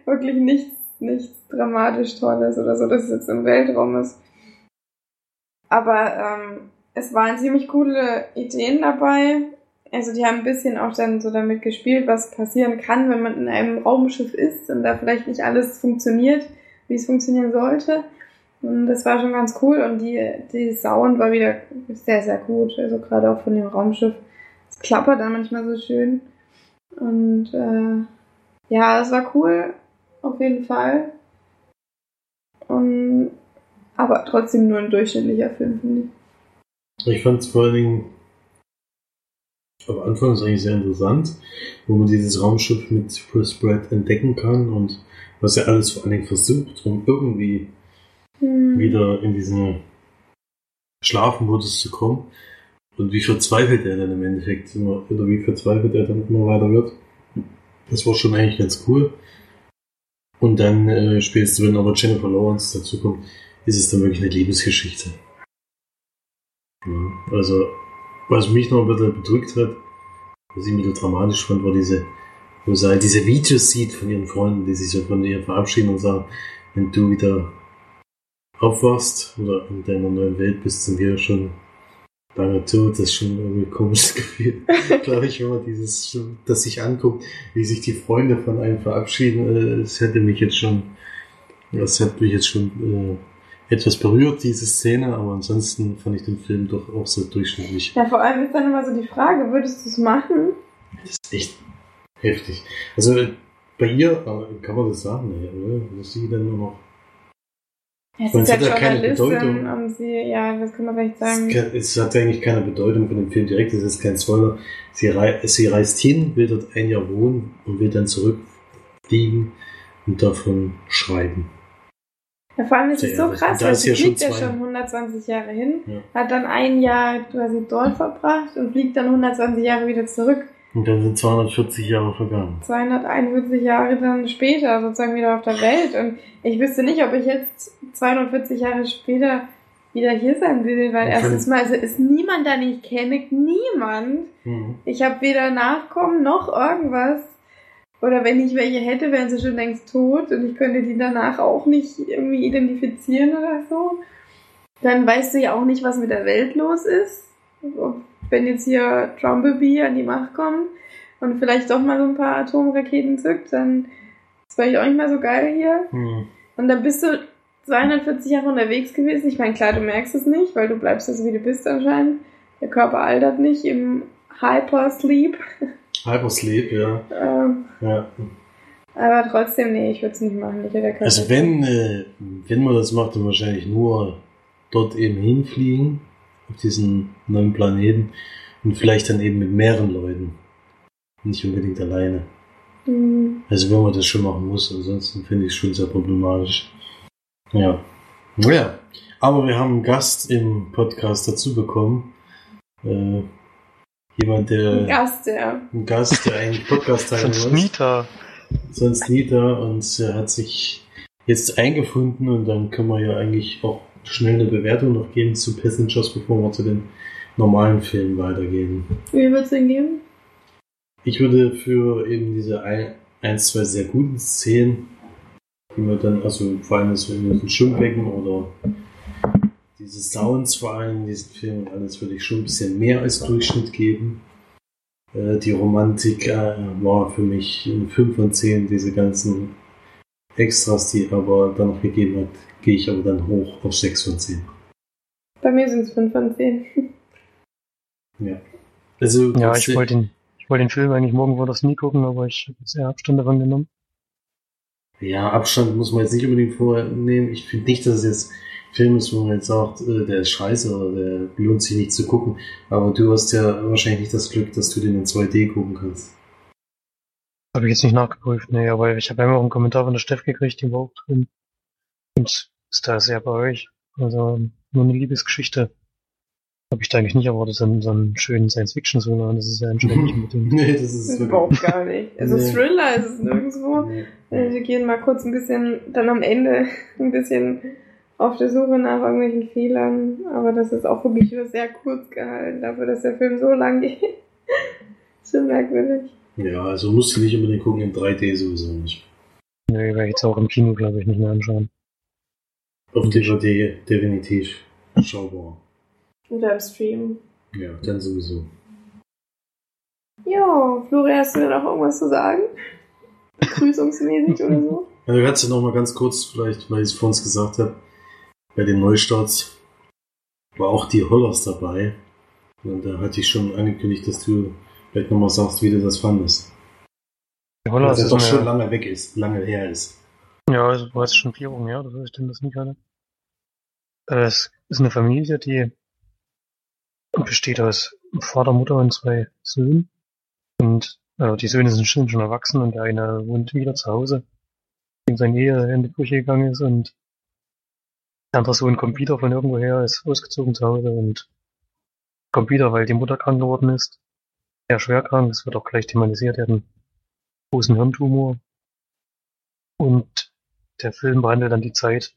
[SPEAKER 2] wirklich nichts, nichts dramatisch Tolles oder so, dass es jetzt im Weltraum ist. Aber ähm, es waren ziemlich coole Ideen dabei. Also die haben ein bisschen auch dann so damit gespielt, was passieren kann, wenn man in einem Raumschiff ist und da vielleicht nicht alles funktioniert, wie es funktionieren sollte. Und das war schon ganz cool und die, die Sound war wieder sehr, sehr gut. Also gerade auch von dem Raumschiff. Es klappert dann manchmal so schön. Und äh, ja, es war cool, auf jeden Fall. Und, aber trotzdem nur ein durchschnittlicher Film, finde ich.
[SPEAKER 3] Ich fand es vor allen Dingen am Anfang ist eigentlich sehr interessant, wo man dieses Raumschiff mit Spread entdecken kann und was er alles vor allen Dingen versucht, um irgendwie
[SPEAKER 2] Hm.
[SPEAKER 3] wieder in diesen Schlafmodus zu kommen. Und wie verzweifelt er dann im Endeffekt immer, oder wie verzweifelt er dann immer weiter wird. Das war schon eigentlich ganz cool. Und dann äh, spätestens, wenn aber Jennifer Lawrence dazu kommt, ist es dann wirklich eine Liebesgeschichte. Ja, also, was mich noch ein bisschen bedrückt hat, was ich ein bisschen dramatisch fand, war diese, wo sie halt diese Videos sieht von ihren Freunden, die sich so von ihr verabschieden und sagen, wenn du wieder aufwachst oder in deiner neuen Welt bist, sind wir schon lange tot. Das ist schon irgendwie ein komisches Gefühl, glaube ich, wenn man dieses, das sich anguckt, wie sich die Freunde von einem verabschieden. äh, Es hätte mich jetzt schon, das hat mich jetzt schon äh, etwas berührt, diese Szene, aber ansonsten fand ich den Film doch auch so durchschnittlich.
[SPEAKER 2] Ja, vor allem ist dann immer so die Frage, würdest du es machen?
[SPEAKER 3] Das ist echt heftig. Also äh, bei ihr äh, kann man das sagen, naja, oder? Dass sie dann nur noch
[SPEAKER 2] Es ist ja
[SPEAKER 3] hat ja keine Bedeutung.
[SPEAKER 2] und sie, ja, das kann man vielleicht
[SPEAKER 3] Es,
[SPEAKER 2] sagen.
[SPEAKER 3] kann, es hat eigentlich keine Bedeutung von dem Film direkt, es ist kein Spoiler. Sie, rei sie reist hin, will dort ein Jahr wohnen und will dann zurückfliegen und davon schreiben.
[SPEAKER 2] Ja, vor allem ist es so krass, weil sie fliegt ja schon 120 Jahre hin,
[SPEAKER 3] Ja.
[SPEAKER 2] hat dann ein Jahr quasi dort verbracht und fliegt dann 120 Jahre wieder zurück.
[SPEAKER 3] Und dann sind 240 Jahre vergangen.
[SPEAKER 2] 241 Jahre dann später sozusagen wieder auf der Welt. Und ich wüsste nicht, ob ich jetzt 240 Jahre später wieder hier sein will, weil erstens mal also ist niemand, den ich kenne, niemand.
[SPEAKER 3] Mhm.
[SPEAKER 2] Ich habe weder Nachkommen noch irgendwas. Oder wenn ich welche hätte, wären sie schon längst tot und ich könnte die danach auch nicht irgendwie identifizieren oder so. Dann weißt du ja auch nicht, was mit der Welt los ist. Ob- Wenn jetzt hier Trumblebee an die Macht kommt und vielleicht doch mal so ein paar Atomraketen zückt, dann ist vielleicht auch nicht mehr so geil hier.
[SPEAKER 3] Mhm.
[SPEAKER 2] Und dann bist du 240 Jahre unterwegs gewesen. Ich meine, klar, du merkst es nicht, weil du bleibst so, wie du bist anscheinend. Der Körper altert nicht im Hypersleep.
[SPEAKER 3] Hypersleep, ja.
[SPEAKER 2] Ähm,
[SPEAKER 3] ja.
[SPEAKER 2] aber trotzdem, nee, ich würde es nicht machen. Ich hätte
[SPEAKER 3] Also wenn, äh, wenn man das macht, dann wahrscheinlich nur dort eben hinfliegen, auf diesen neuen Planeten und vielleicht dann eben mit mehreren Leuten. Nicht unbedingt alleine.
[SPEAKER 2] Hm,
[SPEAKER 3] Also wenn man das schon machen muss, ansonsten finde ich es schon sehr problematisch. Ja. Naja. Aber wir haben einen Gast im Podcast dazu bekommen. Äh, jemand, der
[SPEAKER 2] Ein Gast, ja.
[SPEAKER 3] ein Gast, der eigentlich Podcast teilen
[SPEAKER 4] Sonst
[SPEAKER 3] muss.
[SPEAKER 4] Nita.
[SPEAKER 3] Sonst nie da und er hat sich jetzt eingefunden und dann können wir ja eigentlich auch schnell eine Bewertung noch geben zu Passengers, bevor wir zu den normalen Filmen weitergehen.
[SPEAKER 2] Wie würdest du ihn geben?
[SPEAKER 3] Ich würde für eben diese ein, ein zwei sehr guten Szenen, die man dann, also vor allem das in diesem Schwimmbecken oder diese Sounds vor allem in diesen Filmen und alles, würde ich schon ein bisschen mehr als Durchschnitt geben. Äh, die Romantik äh, war für mich ein 5 von 10, diese ganzen Extras, die er aber dann noch gegeben hat, gehe ich aber dann hoch auf 6 von 10.
[SPEAKER 2] Bei mir sind es 5 von 10.
[SPEAKER 3] Ja. Also,
[SPEAKER 4] Ja, ich wollte den, ich wollte den Film eigentlich morgen vor das nie gucken, aber ich habe jetzt eher Abstand davon genommen.
[SPEAKER 3] Ja, Abstand muss man jetzt nicht unbedingt vornehmen. Ich finde nicht, dass es jetzt ein Film ist, wo man jetzt sagt, äh, der ist scheiße oder der lohnt sich nicht zu gucken. Aber du hast ja wahrscheinlich nicht das Glück, dass du den in 2D gucken kannst.
[SPEAKER 4] Habe ich jetzt nicht nachgeprüft, nee, aber ich habe einmal auch einen Kommentar von der Steff gekriegt, die war auch drin. Und ist da sehr bei euch. Also nur eine Liebesgeschichte. Habe ich da eigentlich nicht erwartet, so einen, so einen schönen Science-Fiction-Thriller. Das ist ja anscheinend nicht mit dem.
[SPEAKER 3] nee, das
[SPEAKER 2] Das
[SPEAKER 3] ist wirklich.
[SPEAKER 2] überhaupt gar nicht. Also
[SPEAKER 3] Nee.
[SPEAKER 2] Thriller ist es nirgendwo.
[SPEAKER 3] Nee.
[SPEAKER 2] Wir gehen mal kurz ein bisschen, dann am Ende ein bisschen auf der Suche nach irgendwelchen Fehlern. Aber das ist auch wirklich nur sehr kurz gehalten, dafür, dass der Film so lang geht. Schon merkwürdig.
[SPEAKER 3] Ja, also musst du nicht unbedingt gucken, in 3D sowieso nicht.
[SPEAKER 4] Nee, werde ich jetzt auch im Kino, glaube ich, nicht mehr anschauen.
[SPEAKER 3] Auf DVD definitiv schaubar.
[SPEAKER 2] Oder im Stream.
[SPEAKER 3] Ja, dann sowieso.
[SPEAKER 2] Jo, Flori, hast du da noch irgendwas zu sagen? Begrüßungsmäßig oder so?
[SPEAKER 3] Also kannst du noch mal ganz kurz, vielleicht, weil ich es vor uns gesagt habe, bei den Neustarts war auch die Hollers dabei. Und da hatte ich schon angekündigt, dass du vielleicht noch mal sagst, wie du das fandest. Dass er
[SPEAKER 4] ist
[SPEAKER 3] doch schon lange weg ist, lange her ist.
[SPEAKER 4] Ja, also war jetzt schon vier Wochen her, dass ich denn das nicht hatte. Äh, Es ist eine Familie, die besteht aus Vater, Mutter und zwei Söhnen. Und äh, die Söhne sind schon, schon erwachsen und der eine wohnt wieder zu Hause, dem seine Ehe in die Brüche gegangen ist und der andere Sohn kommt wieder von irgendwoher, ist ausgezogen zu Hause und kommt wieder, weil die Mutter krank geworden ist. Er schwer krank, das wird auch gleich thematisiert, er hat einen großen Hirntumor. Und der Film behandelt dann die Zeit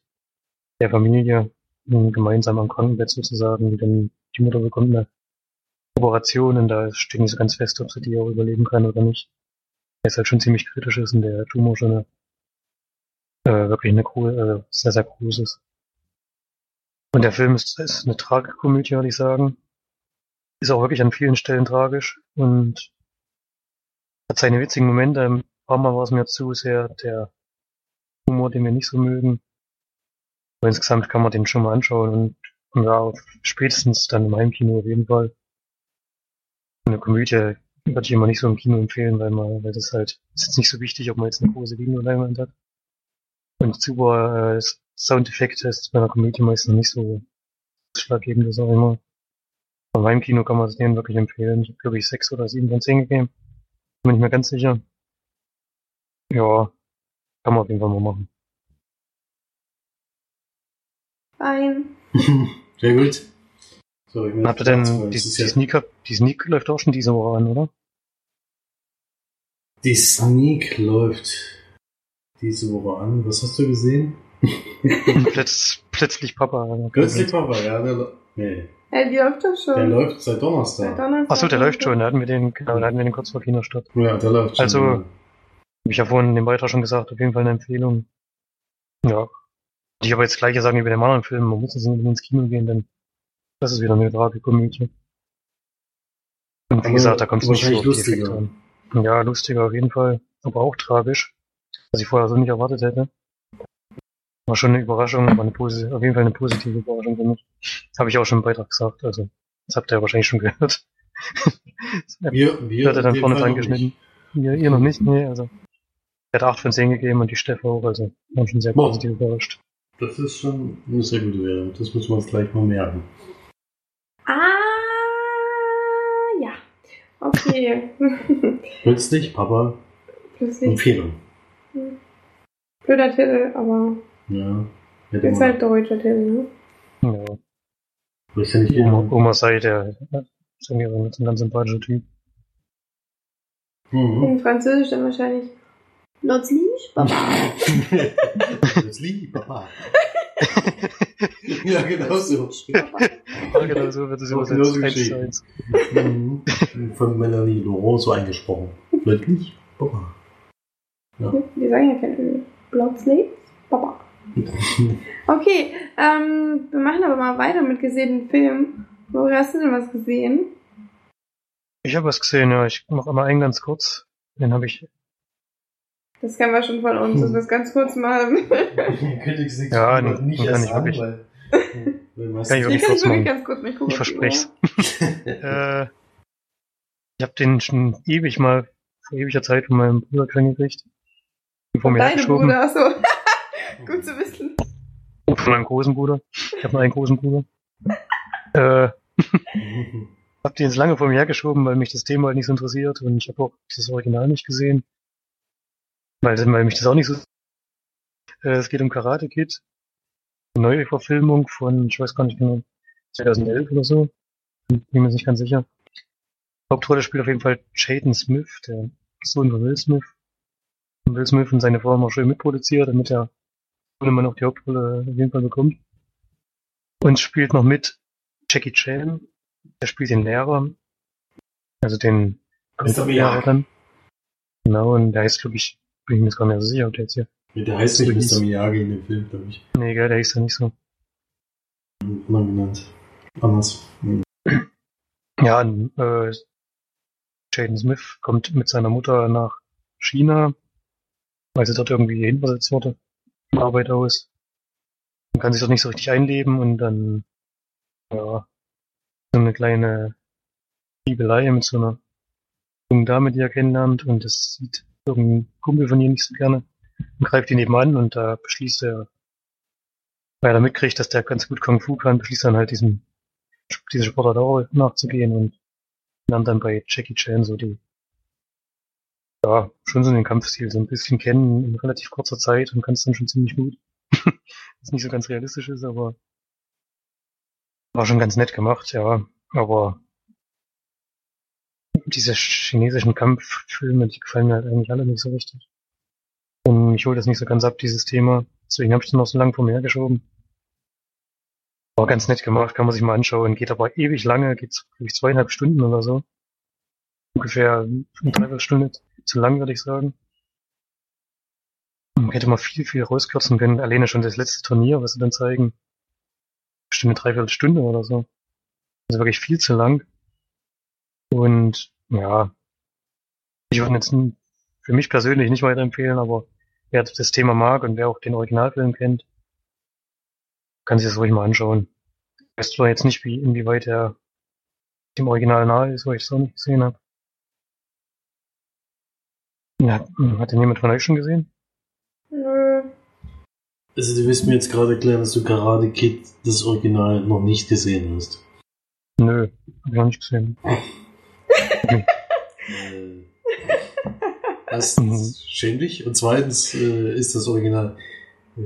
[SPEAKER 4] der Familie gemeinsam am Krankenbett sozusagen. Denn die Mutter bekommt eine Operation und da steht nicht ganz fest, ob sie die auch überleben kann oder nicht. Der ist halt schon ziemlich kritisch ist und der Tumor schon eine, äh, wirklich eine äh, sehr, sehr groß. Und der Film ist, ist eine Tragikomödie, würde ich sagen. Ist auch wirklich an vielen Stellen tragisch und hat seine witzigen Momente. Ein paar Mal war es mir zu sehr der Humor, den wir nicht so mögen. Aber insgesamt kann man den schon mal anschauen und, und ja, spätestens dann im Heimkino auf jeden Fall. Eine Komödie würde ich immer nicht so im Kino empfehlen, weil man, weil das halt, ist jetzt nicht so wichtig, ob man jetzt eine große Videoleinwand hat. Und super äh, Soundeffekte ist bei einer Komödie meistens nicht so ausschlaggebend, das auch immer. Beim Heimkino kann man es denen wirklich empfehlen. Ich habe, glaube ich, sechs oder sieben von zehn gegeben. Bin ich mir ganz sicher. Ja, kann man auf jeden Fall mal machen.
[SPEAKER 2] Fein.
[SPEAKER 3] Sehr gut. So, ich bin
[SPEAKER 4] Habt ihr denn,
[SPEAKER 3] jetzt-
[SPEAKER 4] die, die,
[SPEAKER 3] ja-
[SPEAKER 4] Sneak, die Sneak läuft auch schon diese Woche an, oder?
[SPEAKER 3] Die Sneak läuft diese Woche an. Was hast du gesehen?
[SPEAKER 4] Plötz, plötzlich Papa.
[SPEAKER 3] Plötzlich Papa, ja, der, nee,
[SPEAKER 2] Ja, die läuft doch schon.
[SPEAKER 3] der läuft seit
[SPEAKER 2] Seit
[SPEAKER 3] Donnerstag.
[SPEAKER 2] Donnerstag.
[SPEAKER 4] Achso, der läuft schon, da hatten wir den, genau, da hatten wir den kurz vor Kinostart.
[SPEAKER 3] Ja, der läuft schon.
[SPEAKER 4] Also- Hab ich ja vorhin in dem Beitrag schon gesagt, auf jeden Fall eine Empfehlung. Ja. Ich aber jetzt gleiche sagen wie bei dem anderen Film, man muss jetzt nicht ins Kino gehen, denn das ist wieder eine Tragikomödie. Und wie
[SPEAKER 3] Aber
[SPEAKER 4] gesagt, da kommt es nicht so
[SPEAKER 3] wahrscheinlich
[SPEAKER 4] auf die Effekte an. Ja, lustiger auf jeden Fall, aber auch tragisch, was ich vorher so nicht erwartet hätte. War schon eine Überraschung, aber eine posi- auf jeden Fall eine positive Überraschung für mich. Habe ich auch schon im Beitrag gesagt, also das habt ihr ja wahrscheinlich schon gehört.
[SPEAKER 3] Wir, wir
[SPEAKER 4] Wird er dann vorne dran geschnitten? Ihr, ihr noch nicht? Nee, also. Er hat 8 von 10 gegeben und die Steffi auch, also waren schon sehr
[SPEAKER 3] Boah.
[SPEAKER 4] positiv überrascht.
[SPEAKER 3] Das ist schon eine sehr gute Wertung. Das müssen wir uns gleich mal merken.
[SPEAKER 2] Ah, ja. Okay.
[SPEAKER 3] Plötzlich, Papa,
[SPEAKER 2] Plötzlich
[SPEAKER 3] Empfehlung.
[SPEAKER 2] blöder Titel, aber
[SPEAKER 3] Ja. Hätte
[SPEAKER 2] ist halt deutscher Titel, ne?
[SPEAKER 4] Ja.
[SPEAKER 3] weiß ja nicht,
[SPEAKER 4] Oma, Oma sei der, ist irgendwie so ein ganz sympathischer Typ.
[SPEAKER 3] mhm.
[SPEAKER 2] In Französisch dann wahrscheinlich Plötzlich, Papa.
[SPEAKER 3] Plötzlich, Papa. ja, genau so.
[SPEAKER 4] Ja, genau so wird es
[SPEAKER 3] genauso
[SPEAKER 4] Eins zu
[SPEAKER 3] geschrieben. Mhm. Von Melanie Laurent so eingesprochen. Plötzlich, Papa.
[SPEAKER 2] Die sagen ja kein Öl. Plötzlich, Papa. Okay, ähm, wir machen aber mal weiter mit gesehenen Filmen. Wo hast du denn was gesehen?
[SPEAKER 4] Ich habe was gesehen, ja. Ich mache mal einen ganz kurz. Den habe ich,
[SPEAKER 2] Das kennen wir schon von uns, dass wir es ganz kurz machen.
[SPEAKER 3] Nichts
[SPEAKER 4] Ja, nee, kann ich wirklich.
[SPEAKER 3] weil,
[SPEAKER 4] Kann ich
[SPEAKER 2] Ich
[SPEAKER 4] wirklich
[SPEAKER 2] kann
[SPEAKER 4] machen.
[SPEAKER 2] ganz kurz mal gucken.
[SPEAKER 4] ich verspreche es. äh, ich habe den schon ewig mal, vor ewiger Zeit von meinem Bruder gekriegt. Vor mir hergeschoben.
[SPEAKER 2] Bruder, achso. Gut zu wissen.
[SPEAKER 4] Und von meinem großen Bruder. Ich habe nur einen großen Bruder. Äh, hab den jetzt lange vor mir hergeschoben, weil mich das Thema halt nicht so interessiert und ich habe auch das Original nicht gesehen. Weil, weil mich das auch nicht so. Äh, es geht um Karate Kid. Eine neue Verfilmung von, ich weiß gar nicht genau, 2011 oder so. Bin mir nicht ganz sicher. Hauptrolle spielt auf jeden Fall Jaden Smith, der Sohn von Will Smith. Will Smith und seine Frau haben auch schön mitproduziert, damit er immer noch die Hauptrolle auf jeden Fall bekommt. Und spielt noch mit Jackie Chan, der spielt den Lehrer, also den
[SPEAKER 3] Mr.
[SPEAKER 4] Lehrer dann. Genau, und der heißt, glaube ich, bin ich mir jetzt gar nicht so sicher, ob der jetzt hier.
[SPEAKER 3] Der heißt nicht
[SPEAKER 4] hieß-
[SPEAKER 3] Mr. Miyagi in dem Film, glaube ich.
[SPEAKER 4] Nee, gell, der ist ja nicht so.
[SPEAKER 3] Anders genannt. Anders.
[SPEAKER 4] Ja, und, äh, Jaden Smith kommt mit seiner Mutter nach China, weil sie dort irgendwie hinversetzt wurde, Arbeit aus. Und kann sich dort nicht so richtig einleben und dann, ja, so eine kleine Liebelei mit so einer jungen Dame, die er kennenlernt und das sieht irgendein Kumpel von ihr nicht so gerne und greift ihn eben an und da beschließt er, weil er mitkriegt, dass der ganz gut Kung Fu kann, beschließt dann halt diesen diese Sportart auch nachzugehen und lernt dann bei Jackie Chan so die, ja, schon so den Kampfstil so ein bisschen kennen in relativ kurzer Zeit und kann es dann schon ziemlich gut. Was nicht so ganz realistisch ist, aber war schon ganz nett gemacht, ja. Aber diese chinesischen Kampffilme, die gefallen mir halt eigentlich alle nicht so richtig. Und ich hole das nicht so ganz ab, dieses Thema. Deswegen habe ich den noch so lange vor mir hergeschoben. War ganz nett gemacht, kann man sich mal anschauen. Geht aber ewig lange, geht glaube ich zweieinhalb Stunden oder so. Ungefähr eine Dreiviertelstunde zu lang, würde ich sagen. Man hätte mal viel, viel rauskürzen können. Alleine schon das letzte Turnier, was sie dann zeigen. Bestimmt eine Dreiviertelstunde oder so. Also wirklich viel zu lang. Und ja, ich würde jetzt für mich persönlich nicht weiterempfehlen, aber wer das Thema mag und wer auch den Originalfilm kennt, kann sich das ruhig mal anschauen. Ich weiß zwar jetzt nicht, wie, inwieweit er dem Original nahe ist, weil ich es auch nicht gesehen habe. Ja, hat den jemand von euch schon gesehen?
[SPEAKER 2] Nö.
[SPEAKER 3] Also du willst mir jetzt gerade erklären, dass du Karate Kid das Original noch nicht gesehen hast.
[SPEAKER 4] Nö, hab ich noch nicht gesehen.
[SPEAKER 3] Äh, Erstens schäm dich und zweitens äh, ist das Original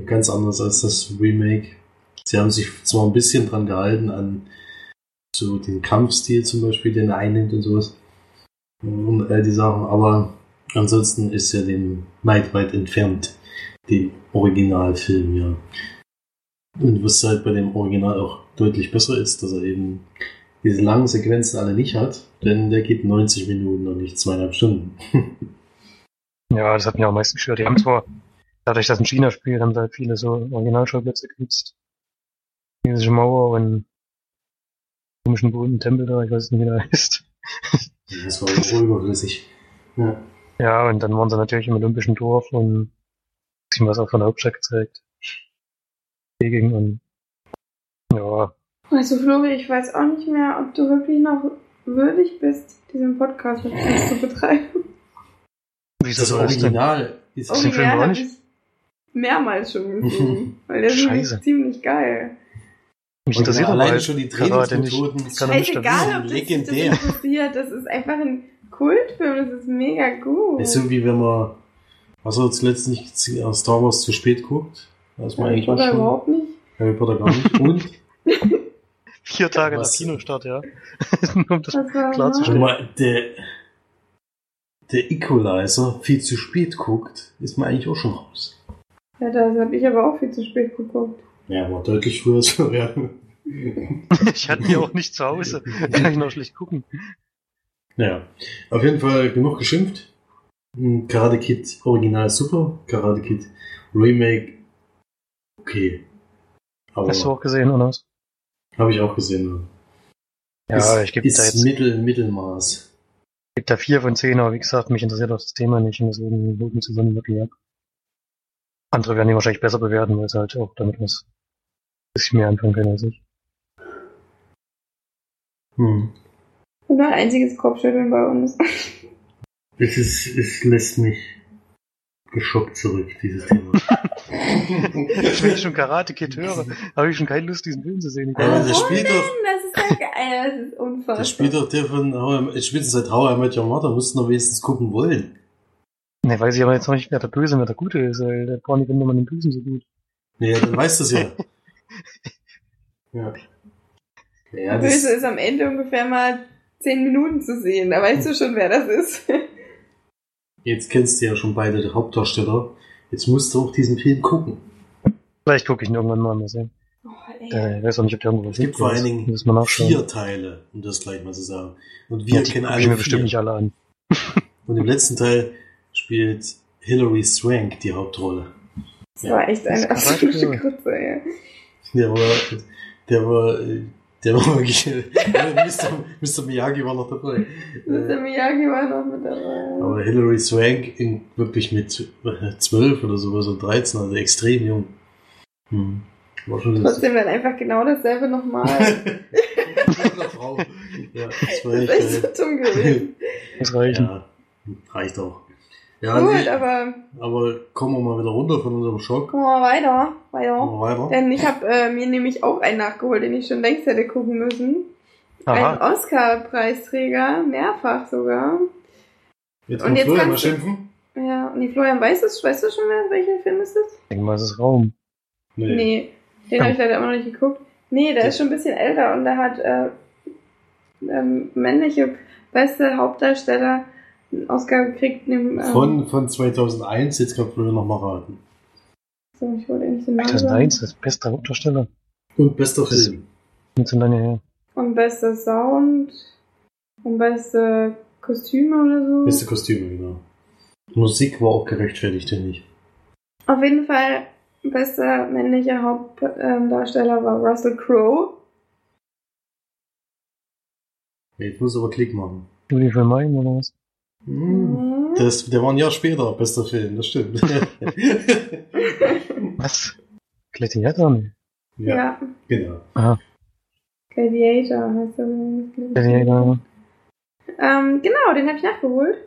[SPEAKER 3] ganz anders als das Remake. Sie haben sich zwar ein bisschen dran gehalten an so den Kampfstil zum Beispiel, den er einnimmt und sowas und all die Sachen, aber ansonsten ist er dem weit, weit entfernt, dem Originalfilm, ja. Und was halt bei dem Original auch deutlich besser ist, dass er eben diese langen Sequenzen alle nicht hat, denn der geht 90 Minuten und nicht zweieinhalb Stunden.
[SPEAKER 4] Ja, das hat mich auch am meisten gestört. Die haben zwar, dadurch, dass ein China spielt, haben sie halt viele so Originalschauplätze genutzt. Chinesische Mauer und komischen bunten Tempel da, ich weiß nicht, wie der heißt.
[SPEAKER 3] Das war überflüssig. Ja.
[SPEAKER 4] Ja, und dann waren sie natürlich im Olympischen Dorf und bisschen was auch von der Hauptstadt gezeigt. Peking und ja,
[SPEAKER 2] Also Flori, ich weiß auch nicht mehr, ob du wirklich noch würdig bist, diesen Podcast mit uns zu betreiben.
[SPEAKER 4] wieso
[SPEAKER 3] Das
[SPEAKER 4] das?
[SPEAKER 3] Original ist
[SPEAKER 4] Film
[SPEAKER 2] Original habe
[SPEAKER 4] nicht?
[SPEAKER 2] ich mehrmals schon gesehen. weil der ist ziemlich geil.
[SPEAKER 4] Mich interessiert
[SPEAKER 3] alleine schon die. Trainingsmethoden.
[SPEAKER 2] Scheißegal, ob das das interessiert. Das ist einfach ein Kultfilm. Das ist mega gut.
[SPEAKER 3] Ist so wie wenn man, was er zuletzt nicht gesehen- Star Wars zu spät guckt. Da ist man eigentlich schon.
[SPEAKER 2] überhaupt nicht.
[SPEAKER 3] Harry Potter gar nicht. Und
[SPEAKER 4] Vier Tage nach
[SPEAKER 3] Was?
[SPEAKER 4] Kinostart, ja. Um das
[SPEAKER 2] war
[SPEAKER 4] klarzustellen.
[SPEAKER 3] wenn man der, der Equalizer viel zu spät guckt, ist man eigentlich auch schon raus.
[SPEAKER 2] Ja, das habe ich aber auch viel zu spät geguckt.
[SPEAKER 3] Ja, war deutlich früher so, ja.
[SPEAKER 4] Ich hatte die auch nicht zu Hause. Kann ich noch schlecht gucken.
[SPEAKER 3] Naja, auf jeden Fall genug geschimpft. Hm, Karate Kid Original super, Karate Kid Remake okay. Aber
[SPEAKER 4] Hast du auch gesehen, oder was?
[SPEAKER 3] habe ich auch gesehen.
[SPEAKER 4] Ja,
[SPEAKER 3] ist,
[SPEAKER 4] ich gebe da jetzt
[SPEAKER 3] Mittel, Mittelmaß.
[SPEAKER 4] geb da vier von zehn, aber wie gesagt, mich interessiert auch das Thema nicht und deswegen loben zusammen wirklich ab. Andere werden die wahrscheinlich besser bewerten, weil sie halt auch damit was bisschen mehr anfangen können als ich.
[SPEAKER 3] Hm.
[SPEAKER 2] Und nur ein einziges Kopfschütteln bei uns.
[SPEAKER 3] Es, ist, es lässt mich geschockt zurück, dieses Thema.
[SPEAKER 4] Wenn ich schon Karate Kid höre, habe ich schon keine Lust, diesen Film zu sehen. Ich
[SPEAKER 3] Ja,
[SPEAKER 4] weiß,
[SPEAKER 3] der spielt doch,
[SPEAKER 2] Das ist ja geil. Das ist unfassbar.
[SPEAKER 3] der spielt doch der von How I, spielt seit How I Met Your Mother, mussten doch wenigstens gucken wollen.
[SPEAKER 4] ne, weiß ich aber jetzt noch nicht, wer der Böse und wer der Gute ist, weil der Barney findet man den Bösen so gut.
[SPEAKER 3] Ja, dann weißt du es ja. Ja. Ja,
[SPEAKER 2] Böse
[SPEAKER 3] das,
[SPEAKER 2] ist am Ende ungefähr mal zehn Minuten zu sehen. Da weißt du schon, wer das ist.
[SPEAKER 3] jetzt kennst du ja schon beide die Hauptdarsteller. Jetzt musst du auch diesen Film gucken.
[SPEAKER 6] Vielleicht gucke ich ihn irgendwann mal, mal sehen.
[SPEAKER 2] Oh, ey.
[SPEAKER 6] Äh, ich weiß auch nicht, ob der irgendwo
[SPEAKER 3] Es gibt vor allen Dingen vier Teile, um das gleich mal zu sagen. Und wir
[SPEAKER 6] ja, die
[SPEAKER 3] kennen alle
[SPEAKER 6] ich mir bestimmt nicht alle an.
[SPEAKER 3] Und im letzten Teil spielt Hilary Swank die Hauptrolle.
[SPEAKER 2] Das war echt eine absolute. Grütze, ey.
[SPEAKER 3] Der war, der war, äh, der war wirklich, Mr. Mr. Miyagi war noch dabei.
[SPEAKER 2] Mr.
[SPEAKER 3] Äh,
[SPEAKER 2] Miyagi war noch mit dabei.
[SPEAKER 3] aber Hilary Swank in, wirklich mit äh, 12 oder sowas und 13, also extrem jung. Hm. War schon
[SPEAKER 2] Trotzdem dann einfach genau dasselbe nochmal.
[SPEAKER 3] Frau. Ja, das war
[SPEAKER 2] Das ist
[SPEAKER 3] echt, äh,
[SPEAKER 2] so dumm gewesen.
[SPEAKER 6] Das reicht.
[SPEAKER 3] ja, reicht auch. Ja,
[SPEAKER 2] Gut,
[SPEAKER 3] nee,
[SPEAKER 2] aber
[SPEAKER 3] aber kommen wir mal wieder runter von unserem Schock.
[SPEAKER 2] kommen wir mal weiter. weiter.
[SPEAKER 3] Wir weiter.
[SPEAKER 2] Denn ich habe äh, mir nämlich auch einen nachgeholt, den ich schon längst hätte gucken müssen. Ein
[SPEAKER 6] Aha.
[SPEAKER 2] Oscar-Preisträger, mehrfach sogar.
[SPEAKER 3] Jetzt
[SPEAKER 2] Und
[SPEAKER 3] muss
[SPEAKER 2] jetzt
[SPEAKER 3] Florian mal schimpfen.
[SPEAKER 2] Ja, und die Florian, weißt du, weißt du schon, wer, welcher Film ist das?
[SPEAKER 6] Ich denke mal, es ist Raum.
[SPEAKER 2] Nee, den habe ich leider immer noch nicht geguckt. Nee, der ist schon ein bisschen älter und der hat äh, ähm, männliche beste Hauptdarsteller Oscar gekriegt. Neben, ähm,
[SPEAKER 3] Von, von 2001, jetzt kann Florian noch mal raten.
[SPEAKER 2] So, ich wollte nicht den Namen
[SPEAKER 6] 2001,
[SPEAKER 2] sagen.
[SPEAKER 6] das beste Hauptdarsteller.
[SPEAKER 3] Und bester
[SPEAKER 6] ist-
[SPEAKER 3] Film.
[SPEAKER 6] Nicht so lange her.
[SPEAKER 2] Und beste Sound und beste Kostüme oder so.
[SPEAKER 3] Beste Kostüme, genau. Musik war auch gerechtfertigt, finde ich.
[SPEAKER 2] Auf jeden Fall, bester männlicher Hauptdarsteller war Russell Crowe.
[SPEAKER 3] Jetzt muss aber Klick machen.
[SPEAKER 6] Juli für Mai oder was?
[SPEAKER 3] Hm. Das, der war ein Jahr später, bester Film, das stimmt.
[SPEAKER 6] Was? Gladiator?
[SPEAKER 2] Ja,
[SPEAKER 3] ja, genau.
[SPEAKER 6] Aha.
[SPEAKER 2] Gladiator heißt er.
[SPEAKER 6] Gladiator.
[SPEAKER 2] Ähm, genau, den habe ich nachgeholt.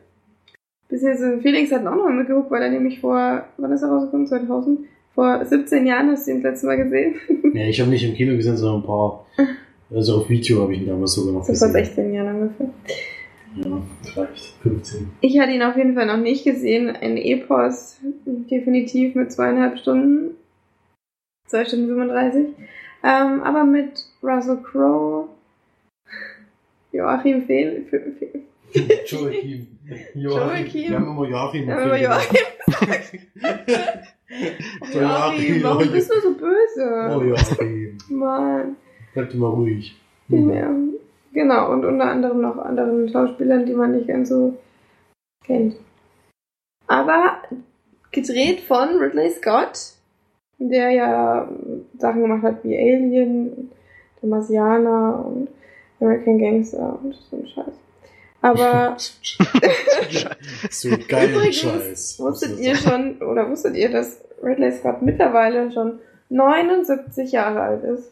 [SPEAKER 2] Beziehungsweise Felix hat ihn auch noch mitgeguckt, weil er nämlich vor, wann ist er rausgekommen? 2000? Vor 17 Jahren hast du ihn das letzte Mal gesehen.
[SPEAKER 3] Ja, ich habe nicht im Kino gesehen, sondern ein paar. Also auf Video habe ich ihn damals sogar noch
[SPEAKER 2] So vor
[SPEAKER 3] gesehen.
[SPEAKER 2] 16 Jahren ungefähr.
[SPEAKER 3] Ja, vielleicht 15.
[SPEAKER 2] Ich hatte ihn auf jeden Fall noch nicht gesehen. Ein Epos, definitiv mit zweieinhalb Stunden. Zwei Stunden 35. Ähm, aber mit Russell Crowe, Joachim Fehl, Fe- Fe-
[SPEAKER 3] Joachim.
[SPEAKER 2] Joachim.
[SPEAKER 3] Wir haben immer Joachim. im
[SPEAKER 2] Ja, aber
[SPEAKER 3] Film
[SPEAKER 2] Joachim. Joachim, warum bist du so böse?
[SPEAKER 3] Oh Joachim.
[SPEAKER 2] Mann.
[SPEAKER 3] Bleib mal ruhig.
[SPEAKER 2] Ja. Genau, und unter anderem noch anderen Schauspielern, die man nicht ganz so kennt. Aber gedreht von Ridley Scott, der ja Sachen gemacht hat wie Alien, der Marsianer und American Gangster und so ein Scheiß. Aber
[SPEAKER 3] so geil
[SPEAKER 2] Übrigens
[SPEAKER 3] Scheiß.
[SPEAKER 2] wusstet ihr schon, oder wusstet ihr, dass Ridley Scott mittlerweile schon 79 Jahre alt ist?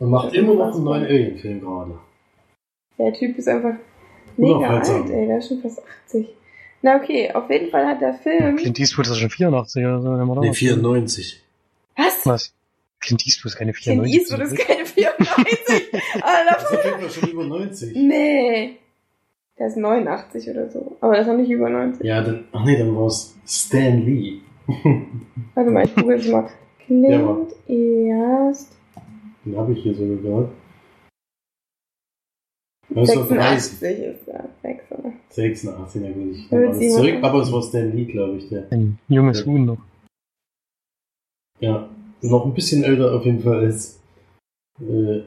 [SPEAKER 3] Und macht
[SPEAKER 2] Das
[SPEAKER 3] immer noch einen neuen Alien-Film gerade.
[SPEAKER 2] Der Typ ist einfach mega alt, ey, der ist schon fast 80. Na okay, auf jeden Fall hat der Film.
[SPEAKER 6] Clint Eastwood ist schon 84 oder so. der war doch
[SPEAKER 3] Nee,
[SPEAKER 6] noch-
[SPEAKER 3] 94.
[SPEAKER 2] Was?
[SPEAKER 6] Was? Clint Eastwood ist keine
[SPEAKER 2] Clint
[SPEAKER 6] 94.
[SPEAKER 2] Eastwood ist keine 94.
[SPEAKER 3] Das
[SPEAKER 2] Alter.
[SPEAKER 3] ist auf schon über 90.
[SPEAKER 2] Nee. Der ist 89 oder so. Aber der ist noch nicht über 90.
[SPEAKER 3] Ja, dann, ach nee, dann war es Stan Lee.
[SPEAKER 2] Warte mal, ich google jetzt mal. Clint East.
[SPEAKER 3] Den habe ich hier sogar gehört. 1930.
[SPEAKER 2] 86 ist er. 86.
[SPEAKER 3] 86, na gut, ich nehme alles zurück, aber es war Stan Lee, glaube ich, der.
[SPEAKER 6] Ein junges Huhn noch.
[SPEAKER 3] Ja, noch ein bisschen älter auf jeden Fall als äh,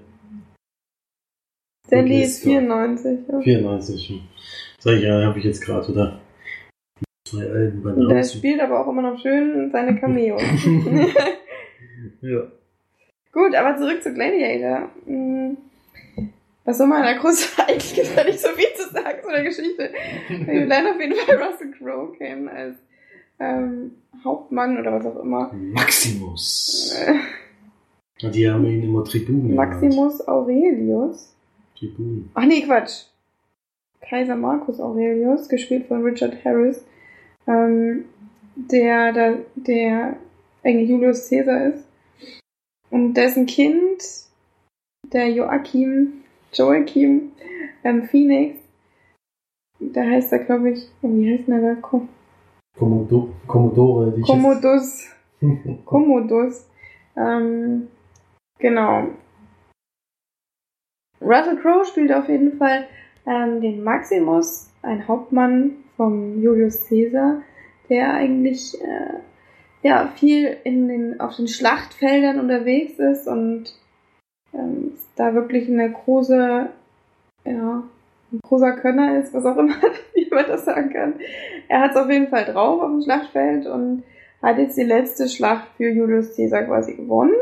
[SPEAKER 2] Stanley
[SPEAKER 3] Ridley
[SPEAKER 2] ist
[SPEAKER 3] Scott.
[SPEAKER 2] 94. Ja.
[SPEAKER 3] 94. Sag ich, ja, habe ich jetzt gerade, oder? Zwei Alben bei
[SPEAKER 2] der spielt aber auch immer noch schön seine Cameos.
[SPEAKER 3] Ja.
[SPEAKER 2] Gut, aber zurück zu Gladiator. Hm, Was soll man da groß eigentlich gibt da nicht so viel zu sagen zu der Geschichte. Wir lernen auf jeden Fall Russell Crowe kennen als ähm, Hauptmann oder was auch immer.
[SPEAKER 3] Maximus.
[SPEAKER 2] Äh,
[SPEAKER 3] Und die haben ihn immer Tribun genannt.
[SPEAKER 2] Maximus Aurelius.
[SPEAKER 3] Tribun.
[SPEAKER 2] Ach nee, Quatsch. Kaiser Marcus Aurelius, gespielt von Richard Harris, ähm, der, der, der eigentlich Julius Caesar ist. Und dessen Kind, der Joachim, Joachim ähm, Phoenix, da heißt er, glaube ich, wie heißt denn der da? Kom
[SPEAKER 3] Kommodo Commodore. Die ich
[SPEAKER 2] Commodus. Commodus. Ähm, genau. Russell Crowe spielt auf jeden Fall ähm, den Maximus, ein Hauptmann vom Julius Caesar, der eigentlich äh, ja viel in den, auf den Schlachtfeldern unterwegs ist und ähm, da wirklich eine große, ja, ein großer Könner ist, was auch immer, wie man das sagen kann. Er hat es auf jeden Fall drauf auf dem Schlachtfeld und hat jetzt die letzte Schlacht für Julius Caesar quasi gewonnen.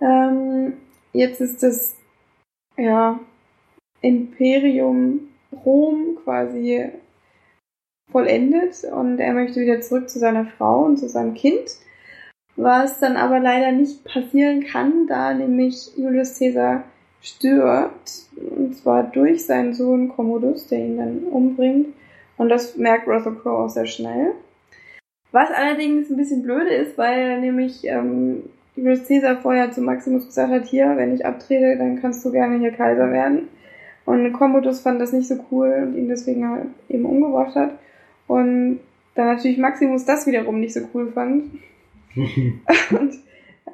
[SPEAKER 2] Ähm, jetzt ist das ja, Imperium Rom quasi vollendet und er möchte wieder zurück zu seiner Frau und zu seinem Kind. Was dann aber leider nicht passieren kann, da nämlich Julius Caesar stirbt, und zwar durch seinen Sohn Commodus, der ihn dann umbringt. Und das merkt Russell Crowe auch sehr schnell. Was allerdings ein bisschen blöde ist, weil nämlich ähm, Julius Caesar vorher zu Maximus gesagt hat, hier, wenn ich abtrete, dann kannst du gerne hier Kaiser werden. Und Commodus fand das nicht so cool und ihn deswegen halt eben umgebracht hat. Und dann natürlich Maximus das wiederum nicht so cool fand. und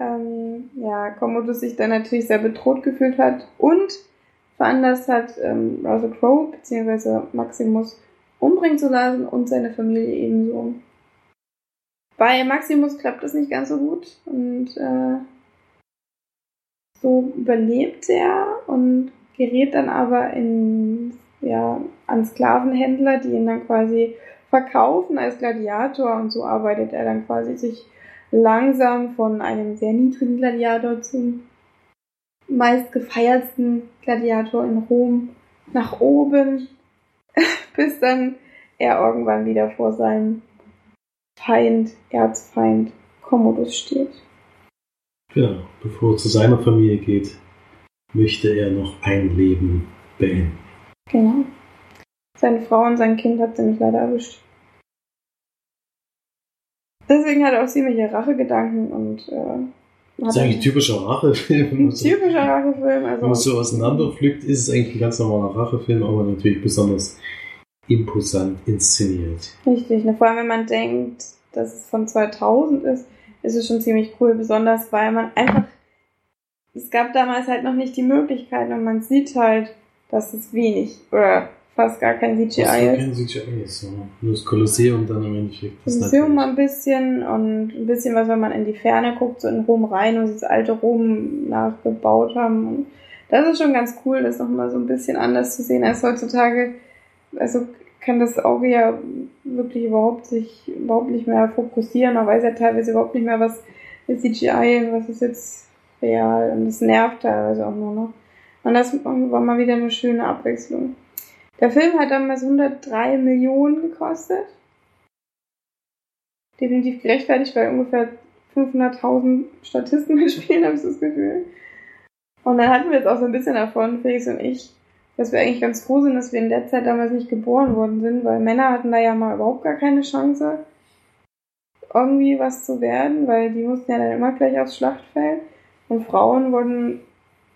[SPEAKER 2] ähm, ja, Commodus sich dann natürlich sehr bedroht gefühlt hat und veranlasst hat, ähm, Russell Crowe bzw. Maximus umbringen zu lassen und seine Familie ebenso. Bei Maximus klappt das nicht ganz so gut und äh, so überlebt er und gerät dann aber in, ja, an Sklavenhändler, die ihn dann quasi verkaufen als Gladiator und so arbeitet er dann quasi sich langsam von einem sehr niedrigen Gladiator zum meist gefeiertsten Gladiator in Rom nach oben, bis dann er irgendwann wieder vor seinem Feind, Erzfeind Commodus steht.
[SPEAKER 3] Genau, bevor er zu seiner Familie geht, möchte er noch ein Leben beenden.
[SPEAKER 2] Genau. Seine Frau und sein Kind hat sie nicht leider erwischt. Deswegen hat er auch ziemliche Rachegedanken und äh,
[SPEAKER 3] Das ist eigentlich ein typischer Rachefilm.
[SPEAKER 2] ein
[SPEAKER 3] so-
[SPEAKER 2] typischer Rachefilm.
[SPEAKER 3] Wenn man
[SPEAKER 2] Also
[SPEAKER 3] so auseinanderpflückt, ist es eigentlich ein ganz normaler Rachefilm, aber natürlich besonders imposant inszeniert.
[SPEAKER 2] richtig. Ne? Vor allem, wenn man denkt, dass es von 2000 ist, ist es schon ziemlich cool. Besonders, weil man einfach es gab damals halt noch nicht die Möglichkeit und man sieht halt, dass es wenig oder fast gar kein CGI
[SPEAKER 3] ist
[SPEAKER 2] ist.
[SPEAKER 3] kein CGI ist, ja. Nur das Kolosseum dann im Endeffekt.
[SPEAKER 2] Das mal ein bisschen und ein bisschen was, wenn man in die Ferne guckt, so in Rom rein und das alte Rom nachgebaut haben. Das ist schon ganz cool, das nochmal so ein bisschen anders zu sehen als heutzutage. Also kann das Auge ja wirklich überhaupt sich überhaupt nicht mehr fokussieren. Man weiß ja teilweise überhaupt nicht mehr, was ist CGI, was ist jetzt real. Und das nervt teilweise auch nur noch. Und das war mal wieder eine schöne Abwechslung. Der Film hat damals 103 Millionen gekostet definitiv gerechtfertigt, weil ungefähr 500.000 Statisten mitspielen, habe ich das Gefühl. Und dann hatten wir jetzt auch so ein bisschen davon, Felix und ich, dass wir eigentlich ganz froh sind, dass wir in der Zeit damals nicht geboren worden sind, weil Männer hatten da ja mal überhaupt gar keine Chance, irgendwie was zu werden, weil die mussten ja dann immer gleich aufs Schlachtfeld und Frauen wurden,